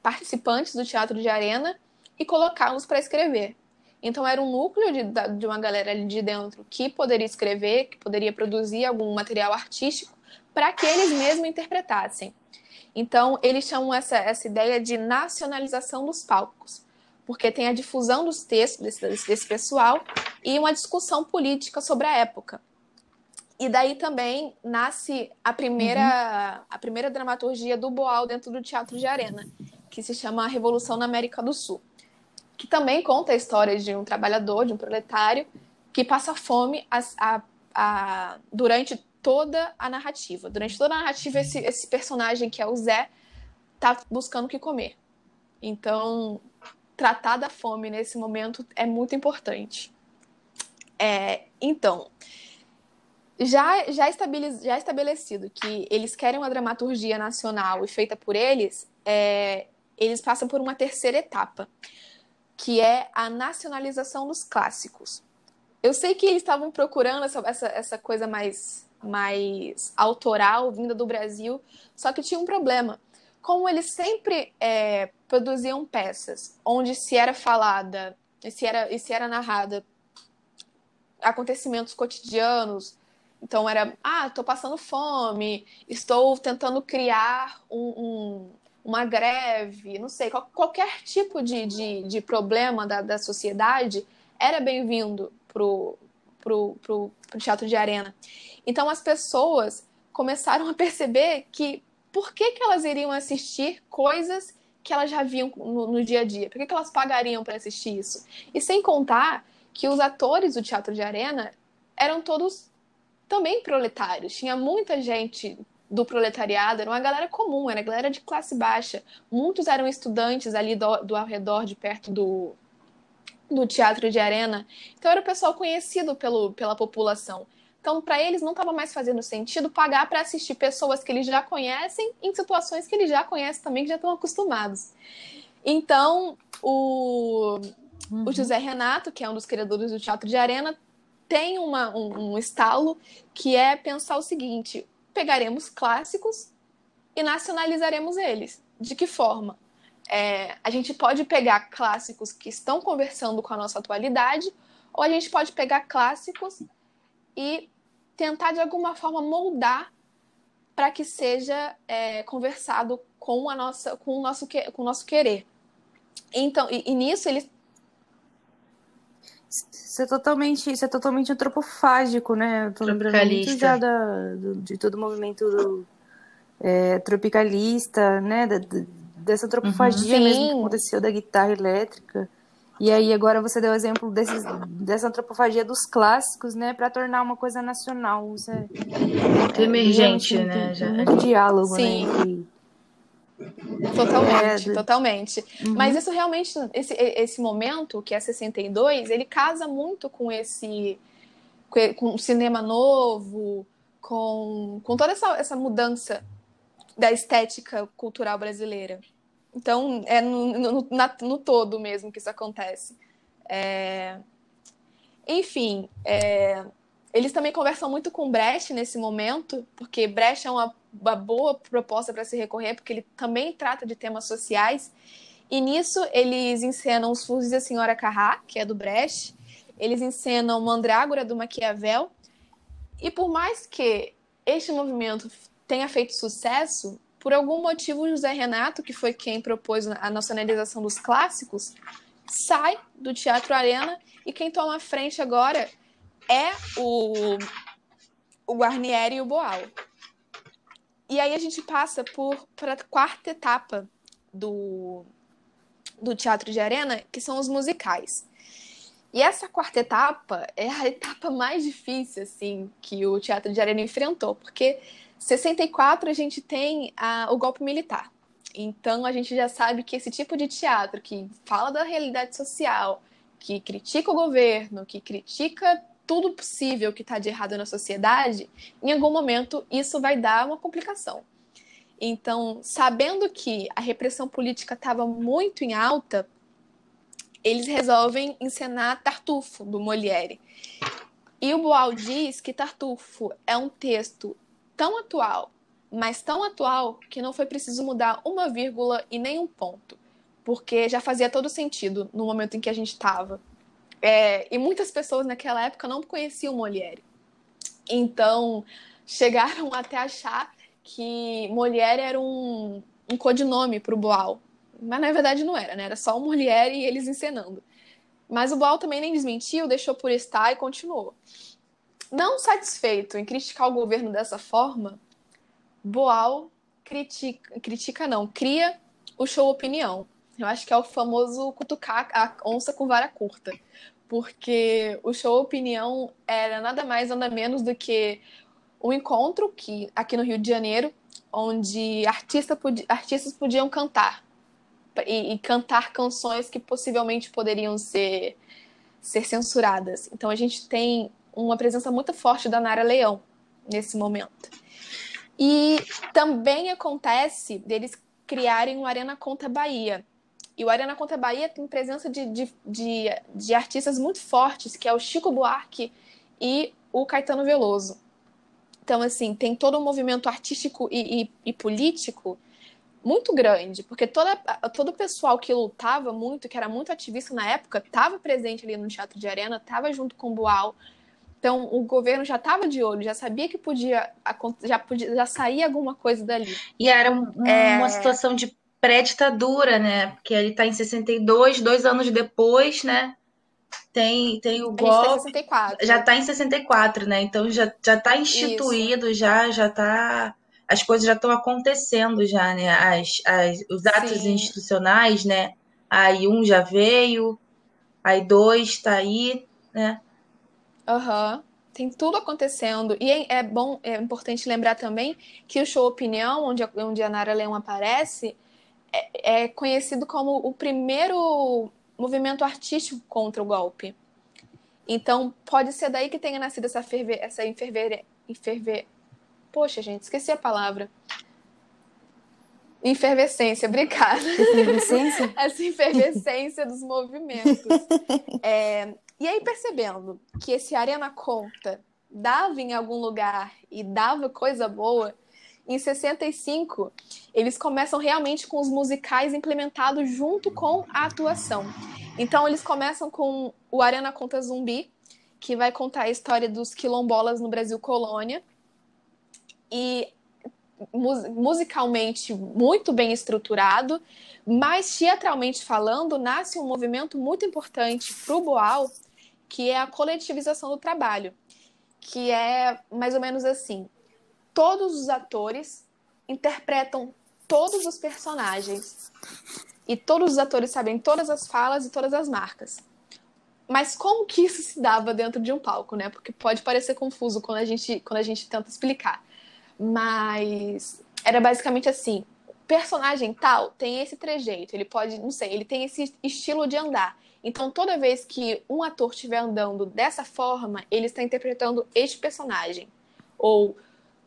S3: participantes do teatro de arena e colocá-los para escrever. Então era um núcleo de, de uma galera ali de dentro que poderia escrever, que poderia produzir algum material artístico para que eles mesmos interpretassem. Então eles chamam essa, essa ideia de nacionalização dos palcos, porque tem a difusão dos textos desse, desse pessoal e uma discussão política sobre a época. E daí também nasce a primeira, uhum. a primeira dramaturgia do Boal dentro do Teatro de Arena, que se chama A Revolução na América do Sul que também conta a história de um trabalhador, de um proletário, que passa fome a, a, a, durante toda a narrativa. Durante toda a narrativa, esse, esse personagem que é o Zé está buscando o que comer. Então, tratar da fome nesse momento é muito importante. É, então, já, já, já estabelecido que eles querem uma dramaturgia nacional e feita por eles, é, eles passam por uma terceira etapa, que é a nacionalização dos clássicos. Eu sei que eles estavam procurando essa, essa, essa coisa mais, mais autoral, vinda do Brasil, só que tinha um problema. Como eles sempre é, produziam peças onde se era falada, se era, e se era narrada acontecimentos cotidianos, então era, ah, estou passando fome, estou tentando criar um, uma greve, não sei, qualquer tipo de, de, de problema da, da sociedade era bem-vindo pro, pro, pro, pro teatro de arena. Então as pessoas começaram a perceber que por que, que elas iriam assistir coisas que elas já viam no, no dia a dia? Por que, que elas pagariam para assistir isso? E sem contar que os atores do teatro de arena eram todos também proletários. Tinha muita gente do proletariado, era uma galera comum, era galera de classe baixa. Muitos eram estudantes ali do, do ao redor, de perto do, do teatro de arena. Então era o pessoal conhecido pelo, pela população. Então, para eles, não estava mais fazendo sentido pagar para assistir pessoas que eles já conhecem em situações que eles já conhecem também, que já estão acostumados. Então, o, uhum. o José Renato, que é um dos criadores do Teatro de Arena, tem uma, um, um estalo que é pensar o seguinte: pegaremos clássicos e nacionalizaremos eles. De que forma? É, a gente pode pegar clássicos que estão conversando com a nossa atualidade, ou a gente pode pegar clássicos e tentar de alguma forma moldar para que seja é, conversado com a nossa, com o nosso, com o nosso querer. Então, e, e nisso eles
S1: isso é totalmente, isso é totalmente antropofágico, né? Eu tô lembrando muito já da, do, de todo o movimento do, é, tropicalista, né? Da, dessa antropofagia uhum, mesmo que aconteceu da guitarra elétrica. E aí agora você deu o exemplo desses, dessa antropofagia dos clássicos, né, para tornar uma coisa nacional. Isso é,
S2: é, emergente, é, né?
S1: já. muito diálogo, né,
S3: Sim. né? Entre, Totalmente, é, totalmente. Uhum. Mas isso realmente, esse, esse momento, que é 62, ele casa muito com esse com o cinema novo, com, com toda essa, essa mudança da estética cultural brasileira. Então, é no, no, na, no todo mesmo que isso acontece. É... Enfim, é... eles também conversam muito com Brecht nesse momento, porque Brecht é uma uma boa proposta para se recorrer, porque ele também trata de temas sociais. E nisso eles encenam os Fuzis da Senhora Carrá, que é do Brecht, eles encenam Mandrágora do Maquiavel. E por mais que este movimento tenha feito sucesso, por algum motivo José Renato, que foi quem propôs a nacionalização dos clássicos, sai do Teatro Arena e quem toma a frente agora é o, o Guarnieri e o Boal. E aí a gente passa por para a quarta etapa do, do teatro de arena, que são os musicais. E essa quarta etapa é a etapa mais difícil assim que o teatro de arena enfrentou, porque 64 a gente tem a, o golpe militar. Então a gente já sabe que esse tipo de teatro que fala da realidade social, que critica o governo, que critica tudo possível que está de errado na sociedade, em algum momento isso vai dar uma complicação. Então, sabendo que a repressão política estava muito em alta, eles resolvem encenar Tartufo, do Molière. E o Boal diz que Tartufo é um texto tão atual, mas tão atual que não foi preciso mudar uma vírgula e nem um ponto, porque já fazia todo sentido no momento em que a gente estava. É, e muitas pessoas naquela época não conheciam Molière. Então, chegaram *laughs* até achar que Molière era um, um codinome para o Boal. Mas na verdade não era, né? Era só o Molière e eles encenando. Mas o Boal também nem desmentiu, deixou por estar e continuou. Não satisfeito em criticar o governo dessa forma, Boal critica, critica não, cria o show opinião. Eu acho que é o famoso cutucar a onça com vara curta. Porque o show opinião era nada mais, nada menos do que um encontro que aqui no Rio de Janeiro, onde artista artistas podiam cantar. E, e cantar canções que possivelmente poderiam ser, ser censuradas. Então a gente tem uma presença muito forte da Nara Leão nesse momento. E também acontece deles criarem o Arena Conta Bahia. E o Arena Conta Bahia tem presença de, de, de, de artistas muito fortes, que é o Chico Buarque e o Caetano Veloso. Então, assim, tem todo um movimento artístico e, e, e político muito grande, porque toda, todo o pessoal que lutava muito, que era muito ativista na época, estava presente ali no Teatro de Arena, estava junto com o Boal, então, o governo já estava de olho, já sabia que podia, já podia, já sair alguma coisa dali.
S2: E era um, é... uma situação de pré-ditadura, né? Porque ele está em 62, dois anos depois, né? Tem, tem o golpe. Tá 64. Já está em 64, né? Então já, já tá instituído, Isso. já já tá. As coisas já estão acontecendo já, né? As, as, os atos Sim. institucionais, né? Aí um já veio, aí dois está aí, né?
S3: Aham. Uhum. Tem tudo acontecendo. E é, é, bom, é importante lembrar também que o show Opinião, onde a, onde a Nara Leão aparece, é, é conhecido como o primeiro movimento artístico contra o golpe. Então, pode ser daí que tenha nascido essa, ferver, essa enferver, enferver. Poxa, gente, esqueci a palavra. Efervescência, obrigada. *laughs* Essa efervescência dos movimentos. *laughs* É, e aí, percebendo que esse Arena Conta dava em algum lugar e dava coisa boa, em 65 eles começam realmente com os musicais implementados junto com a atuação. Então, eles começam com o Arena Conta Zumbi, que vai contar a história dos quilombolas no Brasil colônia. E musicalmente muito bem estruturado, mas teatralmente falando, nasce um movimento muito importante para o Boal, que é a coletivização do trabalho, que é mais ou menos assim: todos os atores interpretam todos os personagens e todos os atores sabem todas as falas e todas as marcas. Mas como que isso se dava dentro de um palco, né? Porque pode parecer confuso quando a gente, quando a gente tenta explicar. Mas era basicamente assim: personagem tal tem esse trejeito, ele pode, não sei, ele tem esse estilo de andar. Então, toda vez que um ator estiver andando dessa forma, ele está interpretando este personagem. Ou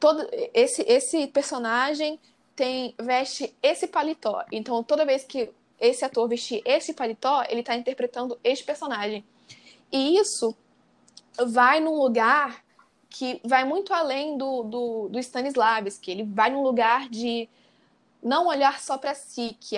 S3: todo esse, esse personagem tem veste esse paletó. Então, toda vez que esse ator vestir esse paletó, ele está interpretando este personagem. E isso vai num lugar que vai muito além do, do, do Stanislavski. Ele vai num lugar de não olhar só para si, que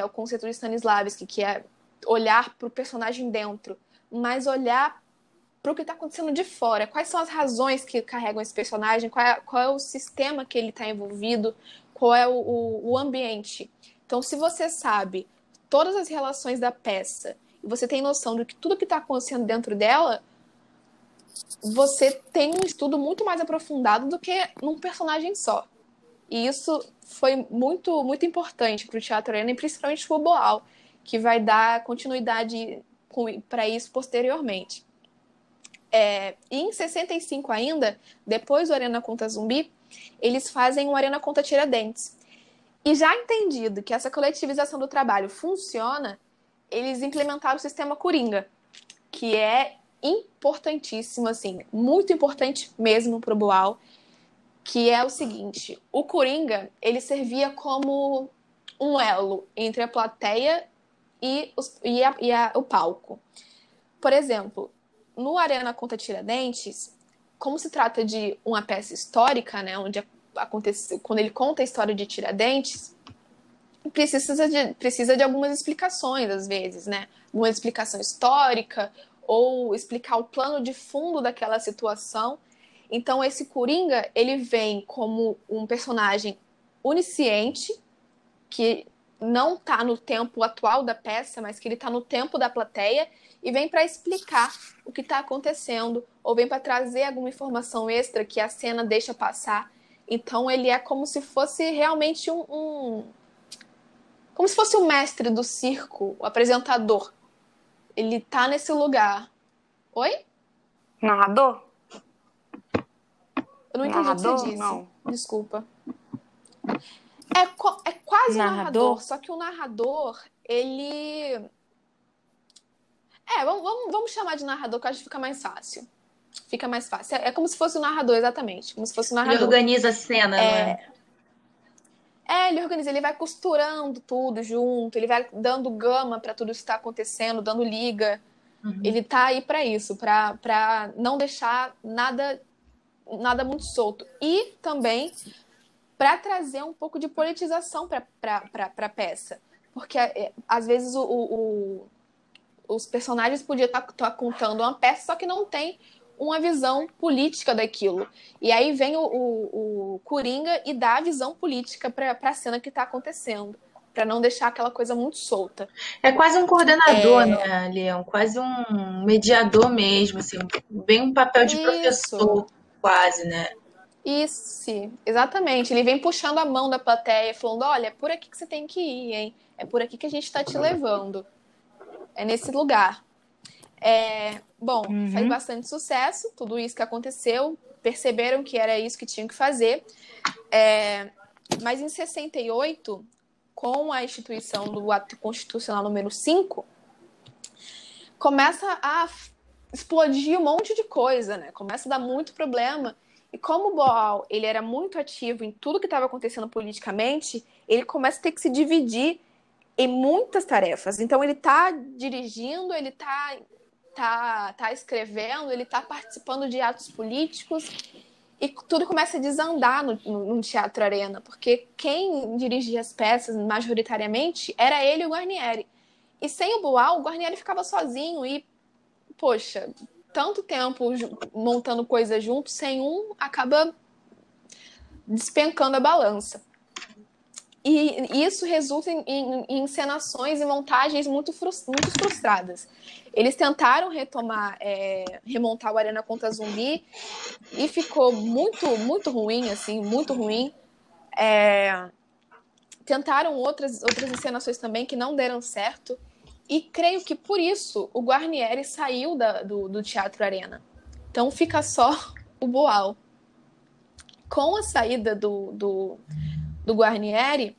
S3: para o que está acontecendo de fora. Quais são as razões que carregam esse personagem? Qual é, qual é o sistema que ele está envolvido? Qual é o, o, o ambiente? Então, se você sabe todas as relações da peça e você tem noção de que tudo que está acontecendo dentro dela, você tem um estudo muito mais aprofundado do que num personagem só. E isso foi muito muito importante para o teatro arena e principalmente para o Boal, que vai dar continuidade para isso posteriormente. É, e em 65 ainda, depois do Arena Conta Zumbi, eles fazem o Arena Conta Tiradentes. E já entendido que essa coletivização do trabalho funciona, eles implementaram o sistema Coringa, que é importantíssimo, assim, muito importante mesmo para o Boal, que é o seguinte, o Coringa, ele servia como um elo entre a plateia e, os, e, a, e a, o palco. Por exemplo, no Arena Conta Tiradentes, como se trata de uma peça histórica, né, onde acontece, quando ele conta a história de Tiradentes, precisa de, precisa de algumas explicações, às vezes, né? Uma explicação histórica ou explicar o plano de fundo daquela situação. Então esse Coringa, ele vem como um personagem onisciente que não está no tempo atual da peça, mas que ele está no tempo da plateia e vem para explicar o que está acontecendo ou vem para trazer alguma informação extra que a cena deixa passar. Então ele é como se fosse realmente um, um como se fosse o mestre do circo, o apresentador. Ele tá nesse lugar. Oi?
S1: Narrador?
S3: Eu não entendi narrador? o que você disse. Não. Desculpa. É, é quase narrador? um narrador, só que o narrador, ele. É, vamos, vamos, vamos chamar de narrador, que eu acho que fica mais fácil. Fica mais fácil. É, é como se fosse o narrador, exatamente. Como se fosse o narrador.
S2: Ele organiza a cena, é... não é?
S3: É, ele organiza, ele vai costurando tudo junto, ele vai dando gama para tudo isso que está acontecendo, dando liga. Uhum. Ele tá aí para isso, para não deixar nada nada muito solto. E também para trazer um pouco de politização para a peça. Porque é, às vezes o, o, os personagens podiam estar tá, tá contando uma peça, só que não tem uma visão política daquilo. E aí vem o, o, o Coringa e dá a visão política para a cena que está acontecendo. Para não deixar aquela coisa muito solta.
S2: É quase um coordenador, é... né, Leão? Quase um mediador mesmo, assim, bem um papel de Isso. professor, quase, né?
S3: Isso, exatamente. Ele vem puxando a mão da plateia, falando: olha, é por aqui que você tem que ir, hein? É por aqui que a gente está te levando. É nesse lugar. É, bom, uhum. faz bastante sucesso, tudo isso que aconteceu, perceberam que era isso que tinham que fazer. É, mas em 68, com a instituição do ato constitucional número 5, começa a explodir um monte de coisa, né? Começa a dar muito problema. E como o Boal ele era muito ativo em tudo que estava acontecendo politicamente, ele começa a ter que se dividir em muitas tarefas. Então ele está dirigindo, ele está tá, tá escrevendo, ele tá participando de atos políticos e tudo começa a desandar no, no, no, Teatro Arena, porque quem dirigia as peças majoritariamente era ele e o Guarnieri. E sem o Boal, o Guarnieri ficava sozinho e, poxa, tanto tempo montando coisas juntos, sem um acaba despencando a balança. E isso resulta em, em, em encenações e montagens muito, muito frustradas. Eles tentaram retomar, é, remontar o Arena contra Zumbi e ficou muito, muito ruim, assim, muito ruim. É, tentaram outras, outras encenações também que não deram certo. E creio que por isso o Guarnieri saiu da, do, do Teatro Arena. Então fica só *laughs* o Boal. Com a saída do, do do Guarnieri,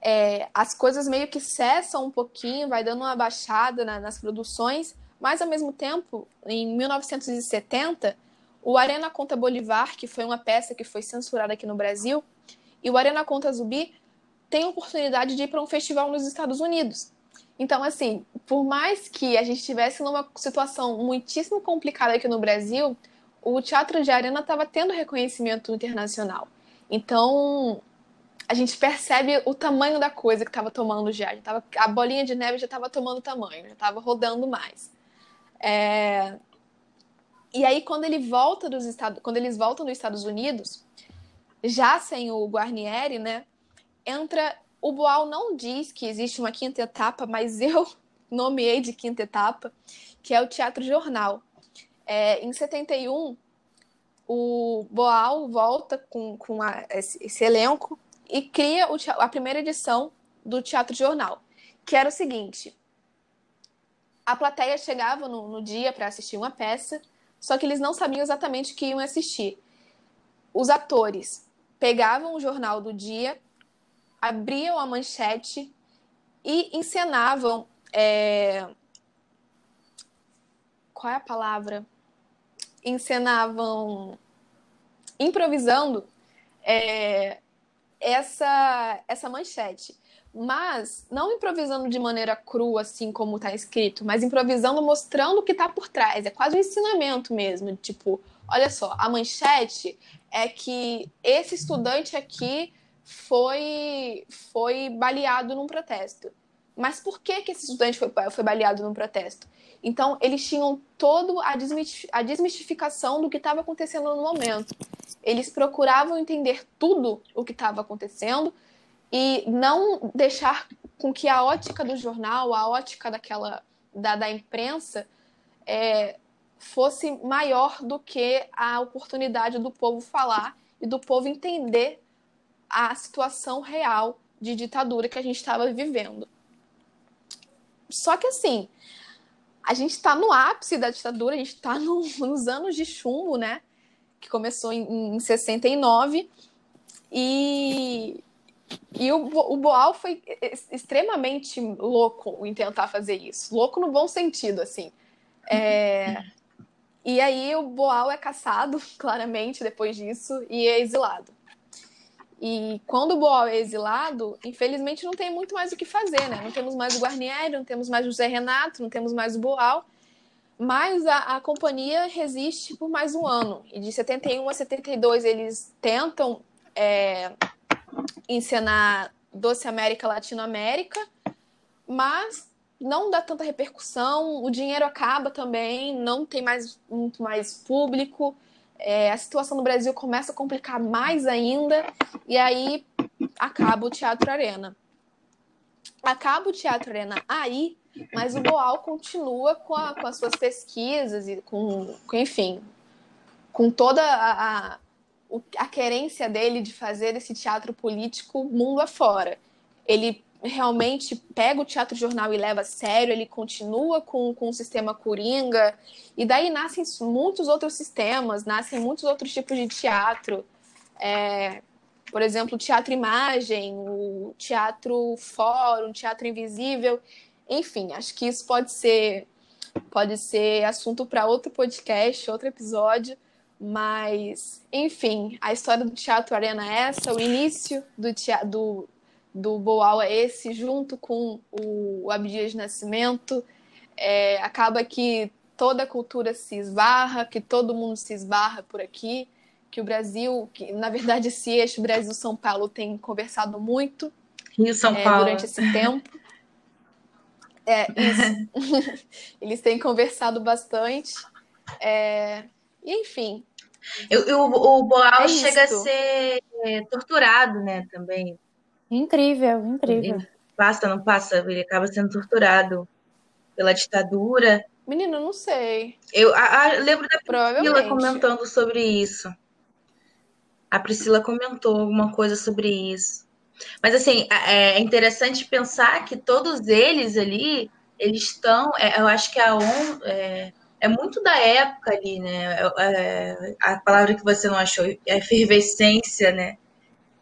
S3: é, as coisas meio que cessam um pouquinho, vai dando uma baixada na, nas produções, mas ao mesmo tempo, em 1970, o Arena Conta Bolivar, que foi uma peça que foi censurada aqui no Brasil, e o Arena Conta Zumbi tem a oportunidade de ir para um festival nos Estados Unidos. Então, assim, por mais que a gente estivesse numa situação muitíssimo complicada aqui no Brasil, o Teatro de Arena estava tendo reconhecimento internacional. Então, a gente percebe o tamanho da coisa que estava tomando já. já tava, a bolinha de neve já estava tomando tamanho, já estava rodando mais. É... E aí, quando ele volta dos Estados, quando eles voltam dos Estados Unidos, já sem o Guarnieri, né? Entra. O Boal não diz que existe uma quinta etapa, mas *laughs* eu nomeei de quinta etapa, que é o Teatro Jornal. É, em 71, o Boal volta com, com a, esse, esse elenco e cria o, a primeira edição do Teatro Jornal, que era o seguinte: a plateia chegava no, no dia para assistir uma peça, só que eles não sabiam exatamente o que iam assistir. Os atores pegavam o jornal do dia, abriam a manchete e encenavam. É... Qual é a palavra? Encenavam improvisando é, essa, essa manchete. Mas não improvisando de maneira crua, assim como está escrito, mas improvisando mostrando o que está por trás. É quase um ensinamento mesmo. Tipo, olha só, a manchete é que esse estudante aqui foi, foi baleado num protesto. Mas por que, que esse estudante foi, foi baleado no protesto? Então, eles tinham toda a desmistificação do que estava acontecendo no momento. Eles procuravam entender tudo o que estava acontecendo e não deixar com que a ótica do jornal, a ótica daquela da, da imprensa, é, fosse maior do que a oportunidade do povo falar e do povo entender a situação real de ditadura que a gente estava vivendo. Só que assim, a gente está no ápice da ditadura, a gente está *laughs* no, nos anos de chumbo, né? Que começou em, em 69. E, e o, o Boal foi extremamente louco em tentar fazer isso. Louco no bom sentido, assim. É, *laughs* e aí o Boal é caçado, *laughs* claramente, depois disso, e é exilado. E quando o Boal é exilado, infelizmente não tem muito mais o que fazer, né? Não temos mais o Guarnieri, não temos mais o José Renato, não temos mais o Boal. Mas a, a companhia resiste por mais um ano. E de 71 a 72 eles tentam é, encenar Doce América Latino-América, mas não dá tanta repercussão, o dinheiro acaba também, não tem mais muito mais público, é, a situação no Brasil começa a complicar mais ainda, e aí acaba o Teatro Arena. Acaba o Teatro Arena aí, mas o Boal continua com, a, com as suas pesquisas e com, com enfim, com toda a, a, a querência dele de fazer esse teatro político mundo afora. Ele realmente pega o teatro jornal e leva a sério, ele continua com, com o sistema coringa, e daí nascem muitos outros sistemas, nascem muitos outros tipos de teatro. É, por exemplo, o teatro imagem, o teatro fórum, o teatro invisível. Enfim, acho que isso pode ser pode ser assunto para outro podcast, outro episódio, mas enfim, a história do Teatro Arena é essa, o início do, teatro, do, do Boal é esse, junto com o Abdias de Nascimento. É, acaba que toda a cultura se esbarra, que todo mundo se esbarra por aqui, que o Brasil, que na verdade esse eixo Brasil-São Paulo tem conversado muito
S2: Rio-São é, Paulo.
S3: durante esse tempo. É, isso. *laughs* Eles têm conversado bastante. É, enfim.
S2: Eu, eu, o Boal é chega a ser torturado, né, também.
S1: Incrível, incrível. Ele
S2: passa, não passa? Ele acaba sendo torturado pela ditadura.
S3: Menina, não sei.
S2: Eu a, a, lembro da Priscila comentando sobre isso. A Priscila comentou alguma coisa sobre isso. Mas assim, é interessante pensar que todos eles ali, eles estão. É, eu acho que a ONU é, é, muito da época ali, né? É, é, a palavra que você não achou é efervescência, né?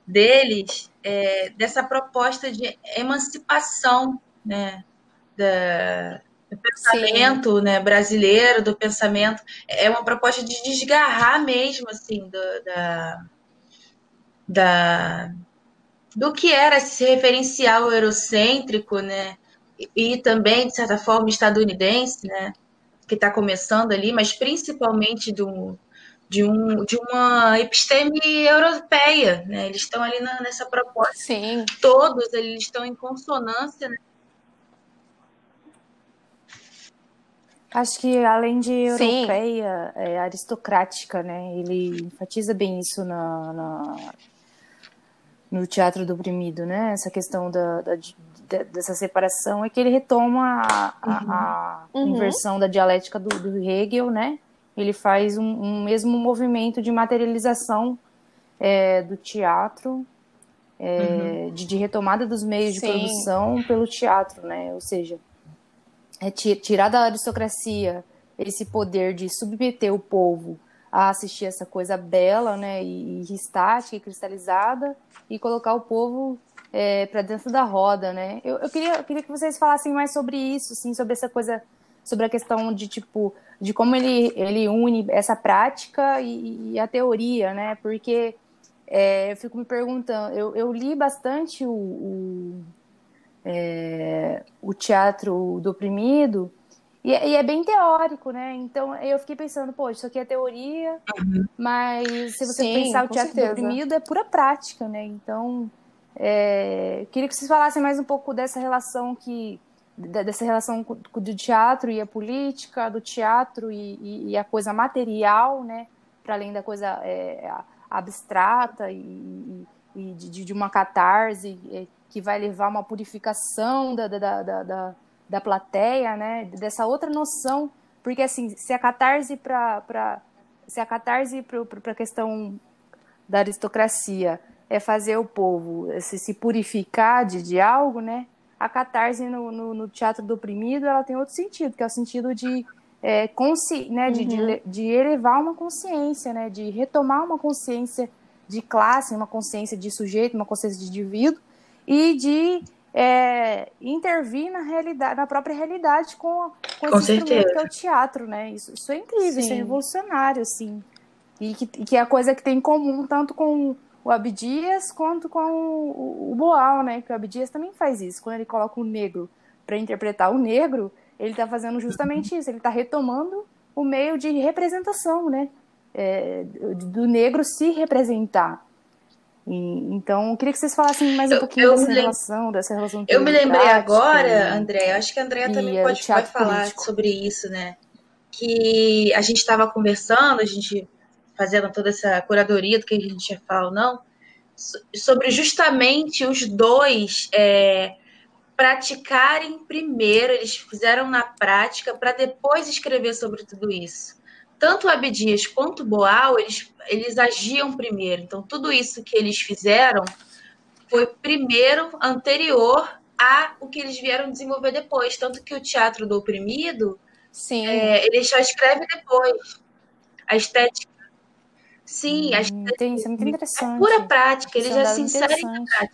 S2: Deles é, dessa proposta de emancipação né, da, do pensamento né, brasileiro, do pensamento. É uma proposta de desgarrar mesmo assim do, da, da, do que era esse referencial eurocêntrico, né? E, e também, de certa forma, estadunidense, né? Que está começando ali, mas principalmente do, de, um, de uma episteme europeia, né? Eles estão ali na, nessa proposta.
S3: Sim.
S2: Todos eles estão em consonância. Né?
S1: Acho que além de europeia, é aristocrática, né? Ele enfatiza bem isso na, na, no teatro do oprimido, né? Essa questão da, da dessa separação é que ele retoma a, a, a uhum. inversão da dialética do, do Hegel, né? Ele faz um, um mesmo movimento de materialização é, do teatro, é, uhum. de, de, retomada dos meios Sim. de produção pelo teatro, né? Ou seja, é tirar da aristocracia esse poder de submeter o povo a assistir essa coisa bela, né, e, e estática e cristalizada, e colocar o povo é, para dentro da roda, né? Eu, eu, queria, eu queria que vocês falassem mais sobre isso, assim, sobre essa coisa, sobre a questão de tipo de como ele, ele une essa prática e, e a teoria, né? Porque é, eu fico me perguntando, eu, eu li bastante o, o, é, o teatro do oprimido e, e, é bem teórico, né? Então eu fiquei pensando, pô, isso aqui é teoria, uhum. mas se você Sim, pensar o teatro certeza. do oprimido é pura prática, né? Então É, queria que vocês falassem mais um pouco dessa relação que dessa relação do teatro e a política, do teatro e, e, e a coisa material, né, para além da coisa é, abstrata e, e de, de, uma catarse é, que vai levar uma purificação da, da, da, da, da plateia, né, dessa outra noção, porque assim, se a catarse para se a catarse para a questão da aristocracia é fazer o povo se, se purificar de, de algo, né? A catarse no, no, no, teatro do oprimido ela tem outro sentido, que é o sentido de, é, consci, né, de, uhum. de, de, elevar uma consciência, né, de retomar uma consciência de classe, uma consciência de sujeito, uma consciência de indivíduo, e de é, intervir na realidade, na própria realidade com, com, com esse certeza. instrumento que é o teatro, né? Isso, isso é incrível, Sim. isso é revolucionário, assim. E que, que é a coisa que tem em comum tanto com o Abdias quanto com o, o Boal, né? Que o Abdias também faz isso. Quando ele coloca o negro para interpretar o negro, ele está fazendo justamente isso. Ele está retomando o meio de representação, né? É, do negro se representar. E, então, eu queria que vocês falassem mais um pouquinho eu, dessa relação, dessa relação
S2: Eu me lembrei agora, André, acho que a Andrea também pode, pode falar político. sobre isso, né? Que a gente estava conversando, a gente fazendo toda essa curadoria do que a gente ia falar ou não, sobre justamente os dois é, praticarem primeiro, eles fizeram na prática para depois escrever sobre tudo isso. Tanto o Abdias quanto o Boal, eles, eles agiam primeiro. Então, tudo isso que eles fizeram foi primeiro, anterior a o que eles vieram desenvolver depois. Tanto que o Teatro do Oprimido, Sim. É, ele só escreve depois. A estética Sim, hum,
S1: acho que isso é muito interessante.
S2: É pura prática, eles já se inserem na prática.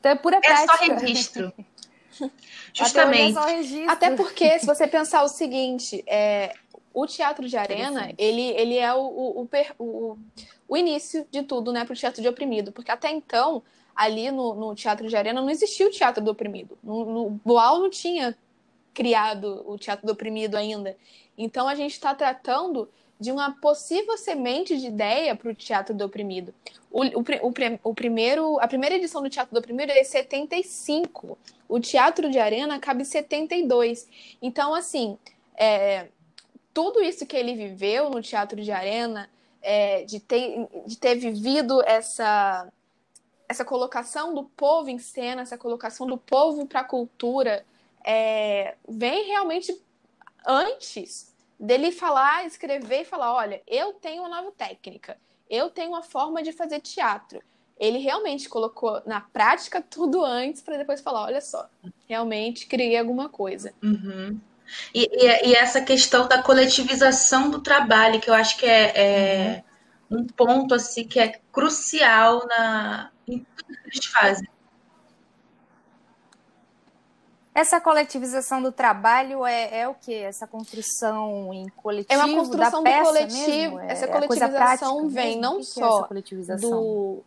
S1: Então é pura prática.
S2: É só registro. *laughs* *laughs* Justamente.
S3: É registro. Até porque, se você pensar o seguinte, é, o teatro de arena, ele, ele é o, o, o, o, início de tudo, né, para o teatro de oprimido. Porque até então, ali no, no teatro de arena, não existia o teatro do oprimido. No, no Boal não tinha criado o teatro do oprimido ainda. Então, a gente está tratando de uma possível semente de ideia para o Teatro do Oprimido. O, o, o, o, primeiro, a primeira edição do Teatro do Oprimido é 75. O Teatro de Arena cabe em 72. Então, assim, é, tudo isso que ele viveu no Teatro de Arena, é, de, ter, de ter vivido essa, essa colocação do povo em cena, essa colocação do povo para a cultura, é, vem realmente antes dele falar, escrever e falar: olha, eu tenho uma nova técnica, eu tenho uma forma de fazer teatro. Ele realmente colocou na prática tudo antes para depois falar: olha só, realmente criei alguma coisa.
S2: Uhum. E, e, e, essa questão da coletivização do trabalho, que eu acho que é, é uhum. um ponto assim que é crucial na, em tudo que eles fazem.
S1: Essa coletivização do trabalho é, é o que? Essa construção em coletivo?
S3: É uma construção da peça do coletivo. É, essa coletivização vem não que só que é do,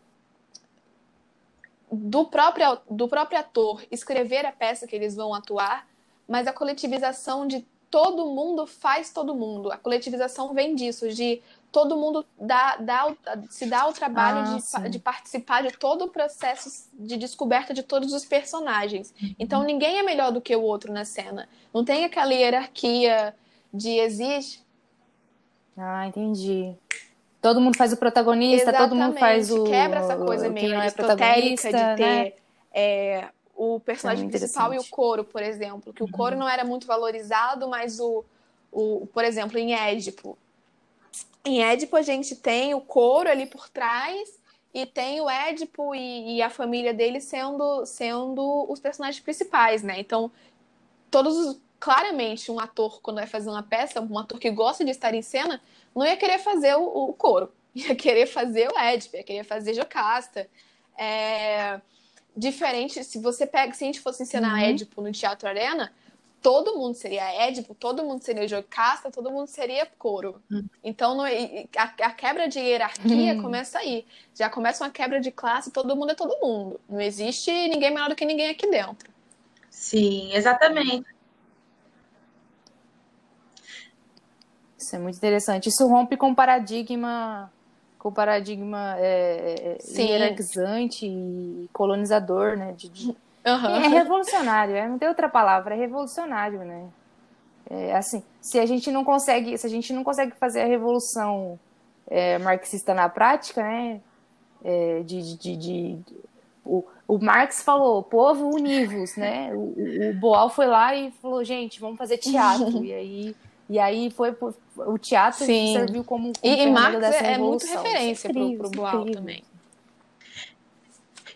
S3: do, próprio, do próprio ator escrever a peça que eles vão atuar, mas a coletivização de todo mundo faz todo mundo. A coletivização vem disso, de todo mundo dá, dá, se dá o trabalho ah, de, de, participar de todo o processo de descoberta de todos os personagens. Uhum. Então ninguém é melhor do que o outro na cena. Não tem aquela hierarquia de existe.
S1: Ah, entendi. Todo mundo faz o protagonista,
S3: Exatamente.
S1: todo mundo faz o.
S3: Quebra essa coisa meio é de ter né? é, o personagem é principal e o coro, por exemplo. Que o coro uhum. não era muito valorizado, mas o, o, por exemplo, em Édipo, em Édipo, a gente tem o coro ali por trás e tem o Édipo e, e, a família dele sendo, sendo os personagens principais, né? Então, todos os, claramente, um ator, quando vai fazer uma peça, um ator que gosta de estar em cena, não ia querer fazer o, o coro, *laughs* ia querer fazer o Édipo, ia querer fazer Jocasta. É, diferente, se você pega, se a gente fosse ensinar uhum. Édipo no Teatro Arena, todo mundo seria Édipo, todo mundo seria Jocasta, todo mundo seria coro. Hum. Então, no, a, a, quebra de hierarquia hum. começa aí. Já começa uma quebra de classe, todo mundo é todo mundo. Não existe ninguém melhor do que ninguém aqui dentro.
S2: Sim, exatamente.
S1: Isso é muito interessante. Isso rompe com o paradigma com o paradigma é, é hierarquizante e colonizador, né? De, de... Uhum. É revolucionário, é, não tem outra palavra, é revolucionário, né? É, assim, se a gente não consegue, se a gente não consegue fazer a revolução é, marxista na prática, né? É, de, de, de, de o, o, Marx falou, povo univos, né? O, o, Boal foi lá e falou, gente, vamos fazer teatro. *laughs* e aí e aí foi o teatro Sim. serviu como, como
S3: e, e Marx é, é muito referência para o Boal também.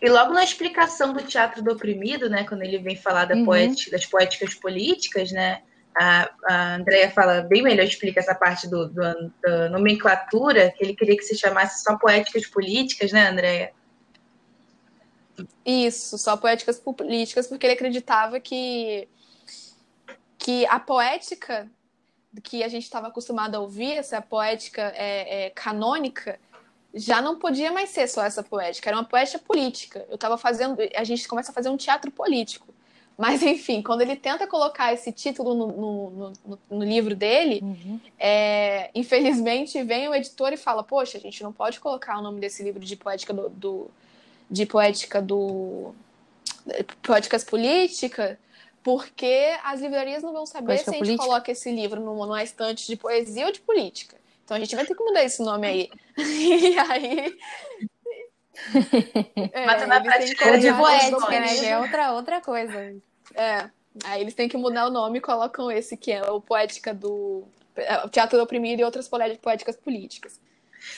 S2: E logo na explicação do teatro do oprimido, né, quando ele vem falar da uhum. poética, das poéticas políticas, né, a, a Andrea fala bem melhor, explica essa parte do, do, da nomenclatura, que ele queria que se chamasse só poéticas políticas, né, Andrea?
S3: Isso, só poéticas políticas, porque ele acreditava que, que a poética que a gente estava acostumado a ouvir, essa poética é, é, canônica, já não podia mais ser só essa poética, era uma poética política. Eu estava fazendo, a gente começa a fazer um teatro político. Mas, *laughs* enfim, quando ele tenta colocar esse título no, no, no, no livro dele, uhum. é, infelizmente vem o editor e fala: Poxa, a gente não pode colocar o nome desse livro de poética do. do de poética do. Poéticas políticas, porque as livrarias não vão saber poética se a gente política? coloca esse livro numa estante de poesia ou de política. Então a gente vai ter que mudar esse nome aí. e aí. *laughs*
S2: é, Mas na prática
S1: de poética, né? É outra, outra coisa.
S3: É. Aí eles têm que mudar o nome e colocam esse que é o poética do é, o teatro do oprimido e outras poéticas políticas.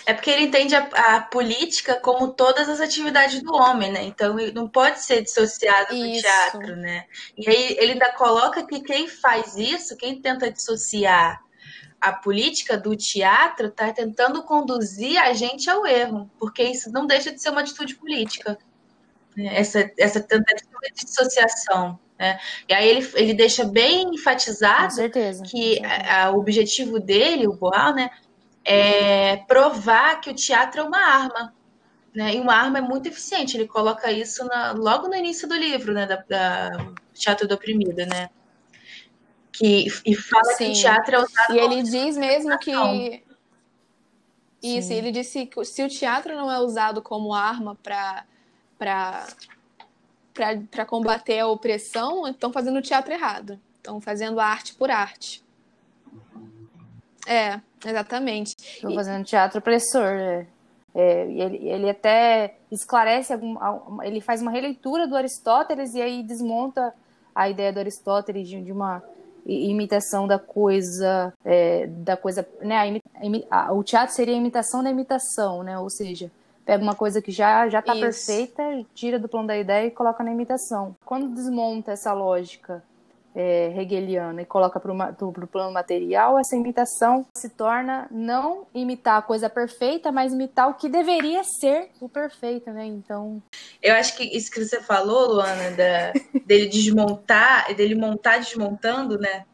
S2: É porque ele entende a, a, política como todas as atividades do homem, né? Então ele não pode ser dissociado do teatro, né? E aí ele ainda coloca que quem faz isso, quem tenta dissociar a política do teatro, está tentando conduzir a gente ao erro, porque isso não deixa de ser uma atitude política. Né? Essa, essa tentativa de dissociação. Né? E aí ele, ele deixa bem enfatizado que a, a, o objetivo dele, o Boal, né, é provar que o teatro é uma arma. Né? E uma arma é muito eficiente. Ele coloca isso na, logo no início do livro, né? Da, da Teatro do Oprimido, né? Que, e fala Sim. que o teatro é usado
S3: E ele diz mesmo que. Isso, Sim. ele disse que se o teatro não é usado como arma para para combater a opressão, estão fazendo o teatro errado. Estão fazendo a arte por arte. É, exatamente.
S1: Estão fazendo teatro opressor. É. É, ele, ele até esclarece, algum, ele faz uma releitura do Aristóteles e aí desmonta a ideia do Aristóteles de, de uma imitação da coisa, é, da coisa, né? A, a, o teatro seria a imitação da imitação, né? Ou seja, pega uma coisa que já já está perfeita, tira do plano da ideia e coloca na imitação. Quando desmonta essa lógica é, hegeliana e coloca para o plano material, essa imitação se torna não imitar a coisa perfeita, mas imitar o que deveria ser o perfeito, né? Então.
S2: Eu acho que isso que você falou, Luana, da, *laughs* dele desmontar, dele montar desmontando, né?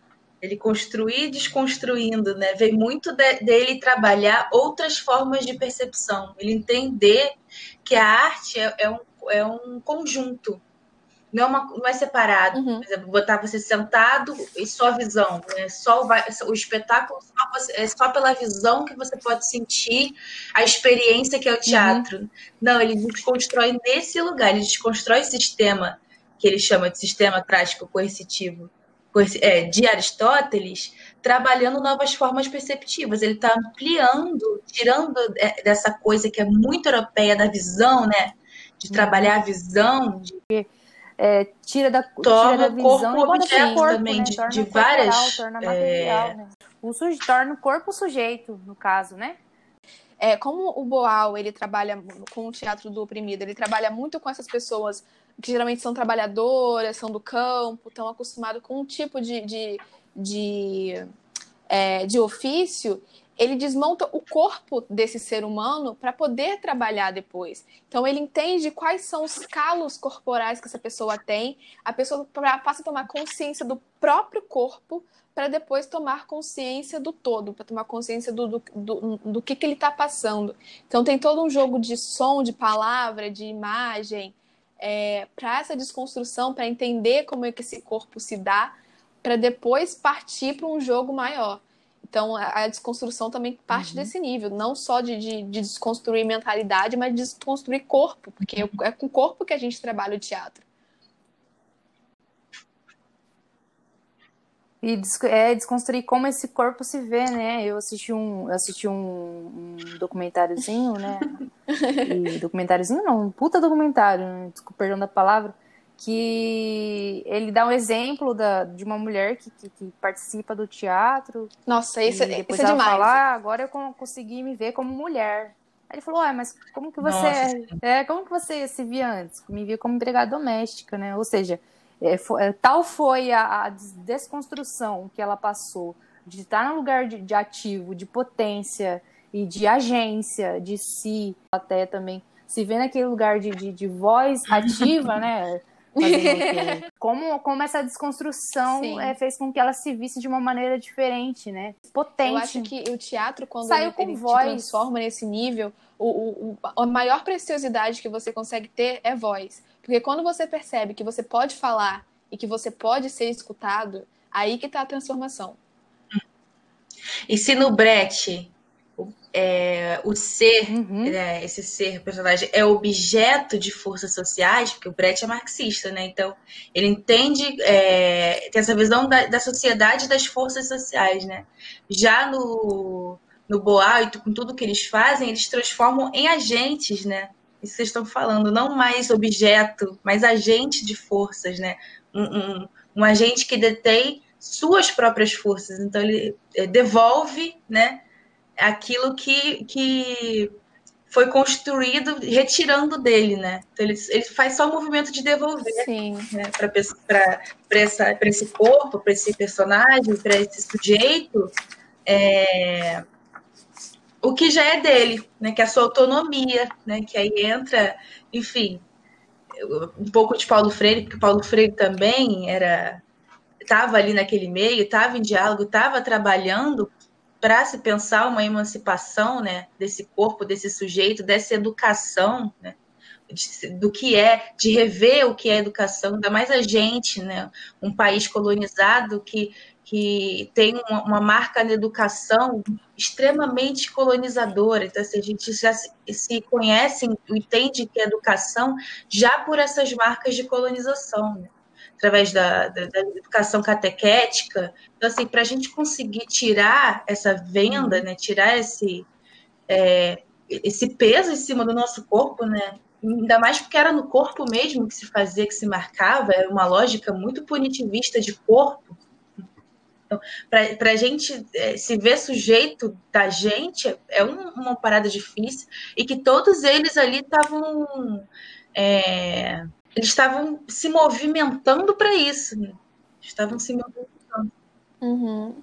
S2: Ele construir desconstruindo, né? Vem muito de, dele trabalhar outras formas de percepção. Ele entender que a arte é, é um, é um conjunto não é, uma, não é separado. Uhum. Por exemplo, botar você sentado e só visão. Né? Só o, o espetáculo só você, é só pela visão que você pode sentir a experiência que é o teatro. Uhum. Não, ele desconstrói nesse lugar, ele desconstrói o sistema que ele chama de sistema trágico coercitivo é, de Aristóteles, trabalhando novas formas perceptivas. Ele está ampliando, tirando dessa coisa que é muito europeia da visão, né? De uhum. trabalhar a visão, de
S1: é, tira da,
S2: torna
S1: tira da visão
S2: corpo objeto corpo, também, né? de, de várias. Corporal,
S1: torna material, é... né? O suje, torna o corpo sujeito, no caso, né?
S3: É, como o Boal ele trabalha com o teatro do oprimido, ele trabalha muito com essas pessoas que geralmente são trabalhadoras, são do campo, estão acostumados com um tipo de, de, de, é, de ofício, ele desmonta o corpo desse ser humano para poder trabalhar depois. Então ele entende quais são os calos corporais que essa pessoa tem, a pessoa passa a tomar consciência do próprio corpo para depois tomar consciência do todo, para tomar consciência do, do, do, do que, que ele está passando. Então tem todo um jogo de som, de palavra, de imagem, é, para essa desconstrução, para entender como é que esse corpo se dá, para depois partir para um jogo maior. Então, a, a desconstrução também parte uhum. desse nível, não só de, de, de, desconstruir mentalidade, mas de desconstruir corpo, porque uhum. é com o corpo que a gente trabalha o teatro.
S1: E é, desconstruir como esse corpo se vê, né? Eu assisti um, eu assisti um, um documentáriozinho, né? *laughs* E, documentáriozinho não, um puta documentário, né? desculpa, perdão da palavra, que ele dá um exemplo da, de uma mulher que, que, que participa do teatro.
S3: Nossa, isso,
S1: depois
S3: isso é
S1: ela
S3: demais.
S1: Fala, ah, agora eu consegui me ver como mulher. Aí ele falou, ah, mas como que você Nossa, é, como que você se via antes? Me via como empregada doméstica, né? Ou seja, é, foi, é, tal foi a, a, desconstrução que ela passou de estar no lugar de, de, ativo, de potência e de agência de si, até também se vê naquele lugar de, de, de voz ativa, *laughs* né? *laughs* como, como essa desconstrução é, fez com que ela se visse de uma maneira diferente, né? Potente. Eu
S3: acho que o teatro, quando Saiu ele, com ele voz. transforma nesse nível, o, o, a maior preciosidade que você consegue ter é voz. Porque quando você percebe que você pode falar e que você pode ser escutado, aí que está a transformação.
S2: E se no Brecht é, o ser, uhum. né, esse ser, personagem, é objeto de forças sociais, porque o Brecht é marxista, né? Então, ele entende, é, tem essa visão da, da sociedade das forças sociais, né? Já no, no Boal, com tudo que eles fazem, eles transformam em agentes, né? isso que vocês estão falando, não mais objeto, mas agente de forças, né? Um, um, um agente que detém suas próprias forças. Então ele eh, devolve, né? Aquilo que, que foi construído retirando dele, né? Então ele, ele faz só o movimento de devolver né? para esse corpo, para esse personagem, para esse sujeito. É, o que já é dele, né? Que é a sua autonomia, né? Que aí entra, enfim, um pouco de Paulo Freire, porque Paulo Freire também era estava ali naquele meio, estava em diálogo, estava trabalhando para se pensar uma emancipação, né? Desse corpo, desse sujeito, dessa educação, né? do que é, de rever o que é educação, ainda mais a gente, né? Um país colonizado que que tem uma, uma, marca na educação extremamente colonizadora. Então, assim, a gente já se, se conhece entende que a educação já por essas marcas de colonização, né? Através da, da, da, educação catequética. Então, assim, para a gente conseguir tirar essa venda, né? tirar esse, é, esse peso em cima do nosso corpo, né? ainda mais porque era no corpo mesmo que se fazia, que se marcava, era uma lógica muito punitivista de corpo, então, para a gente é, se ver sujeito da gente, é um, uma parada difícil, e que todos eles ali estavam. É, eles estavam se movimentando para isso. Né? Estavam se movimentando.
S3: Uhum.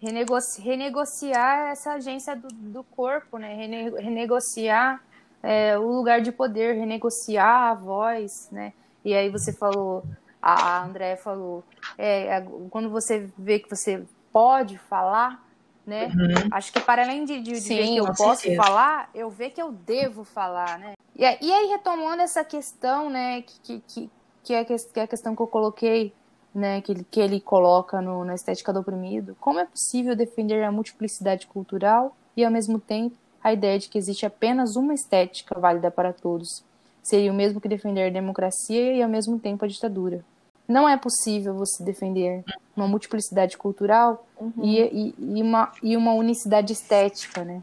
S1: Renegoci renegociar essa agência do, do corpo, né? Rene renegociar é, o lugar de poder, renegociar a voz, né? E aí você falou a André falou, é, quando você vê que você pode falar, né? Uhum. Acho que para além de, de, Sim, ver que eu posso certeza. falar, eu ver que eu devo falar, né? E, e aí, retomando essa questão, né, que, que, que, é, que é a questão que eu coloquei, né, que ele, que ele coloca no, na estética do oprimido, como é possível defender a multiplicidade cultural e, ao mesmo tempo, a ideia de que existe apenas uma estética válida para todos? Seria o mesmo que defender a democracia e, ao mesmo tempo, a ditadura não é possível você defender uma multiplicidade cultural uhum. e, e, e, uma, e uma unicidade estética, né?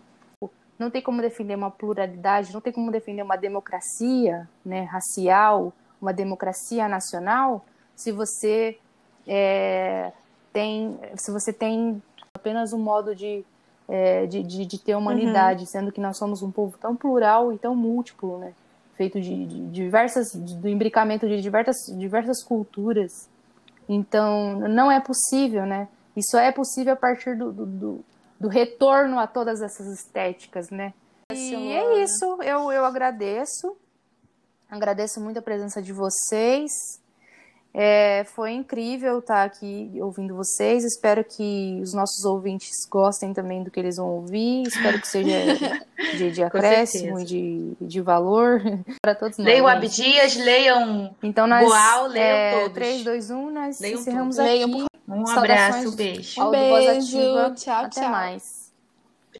S1: Não tem como defender uma pluralidade, não tem como defender uma democracia né, racial, uma democracia nacional, se você é, tem, se você tem apenas um modo de, é, de, de, de, ter humanidade, uhum. sendo que nós somos um povo tão plural e tão múltiplo, né? feito de, de diversas, do imbricamento de diversas, diversas culturas. Então, não é possível, né? Isso é possível a partir do, do, do retorno a todas essas estéticas, né? E é isso, eu, eu agradeço. Agradeço muito a presença de vocês. É, foi incrível estar aqui ouvindo vocês. Espero que os nossos ouvintes gostem também do que eles vão ouvir. Espero que seja de, de *laughs* acréscimo e de, de valor *laughs* para todos nós.
S2: Leiam Abdias, leiam
S1: então nós,
S2: Boal, leiam
S1: é,
S2: todos.
S1: 3, 2, 1, nós leiam encerramos todos. aqui. Leiam,
S2: Um abraço, beijo.
S3: Um beijo, tchau,
S1: Até
S3: tchau.
S1: mais.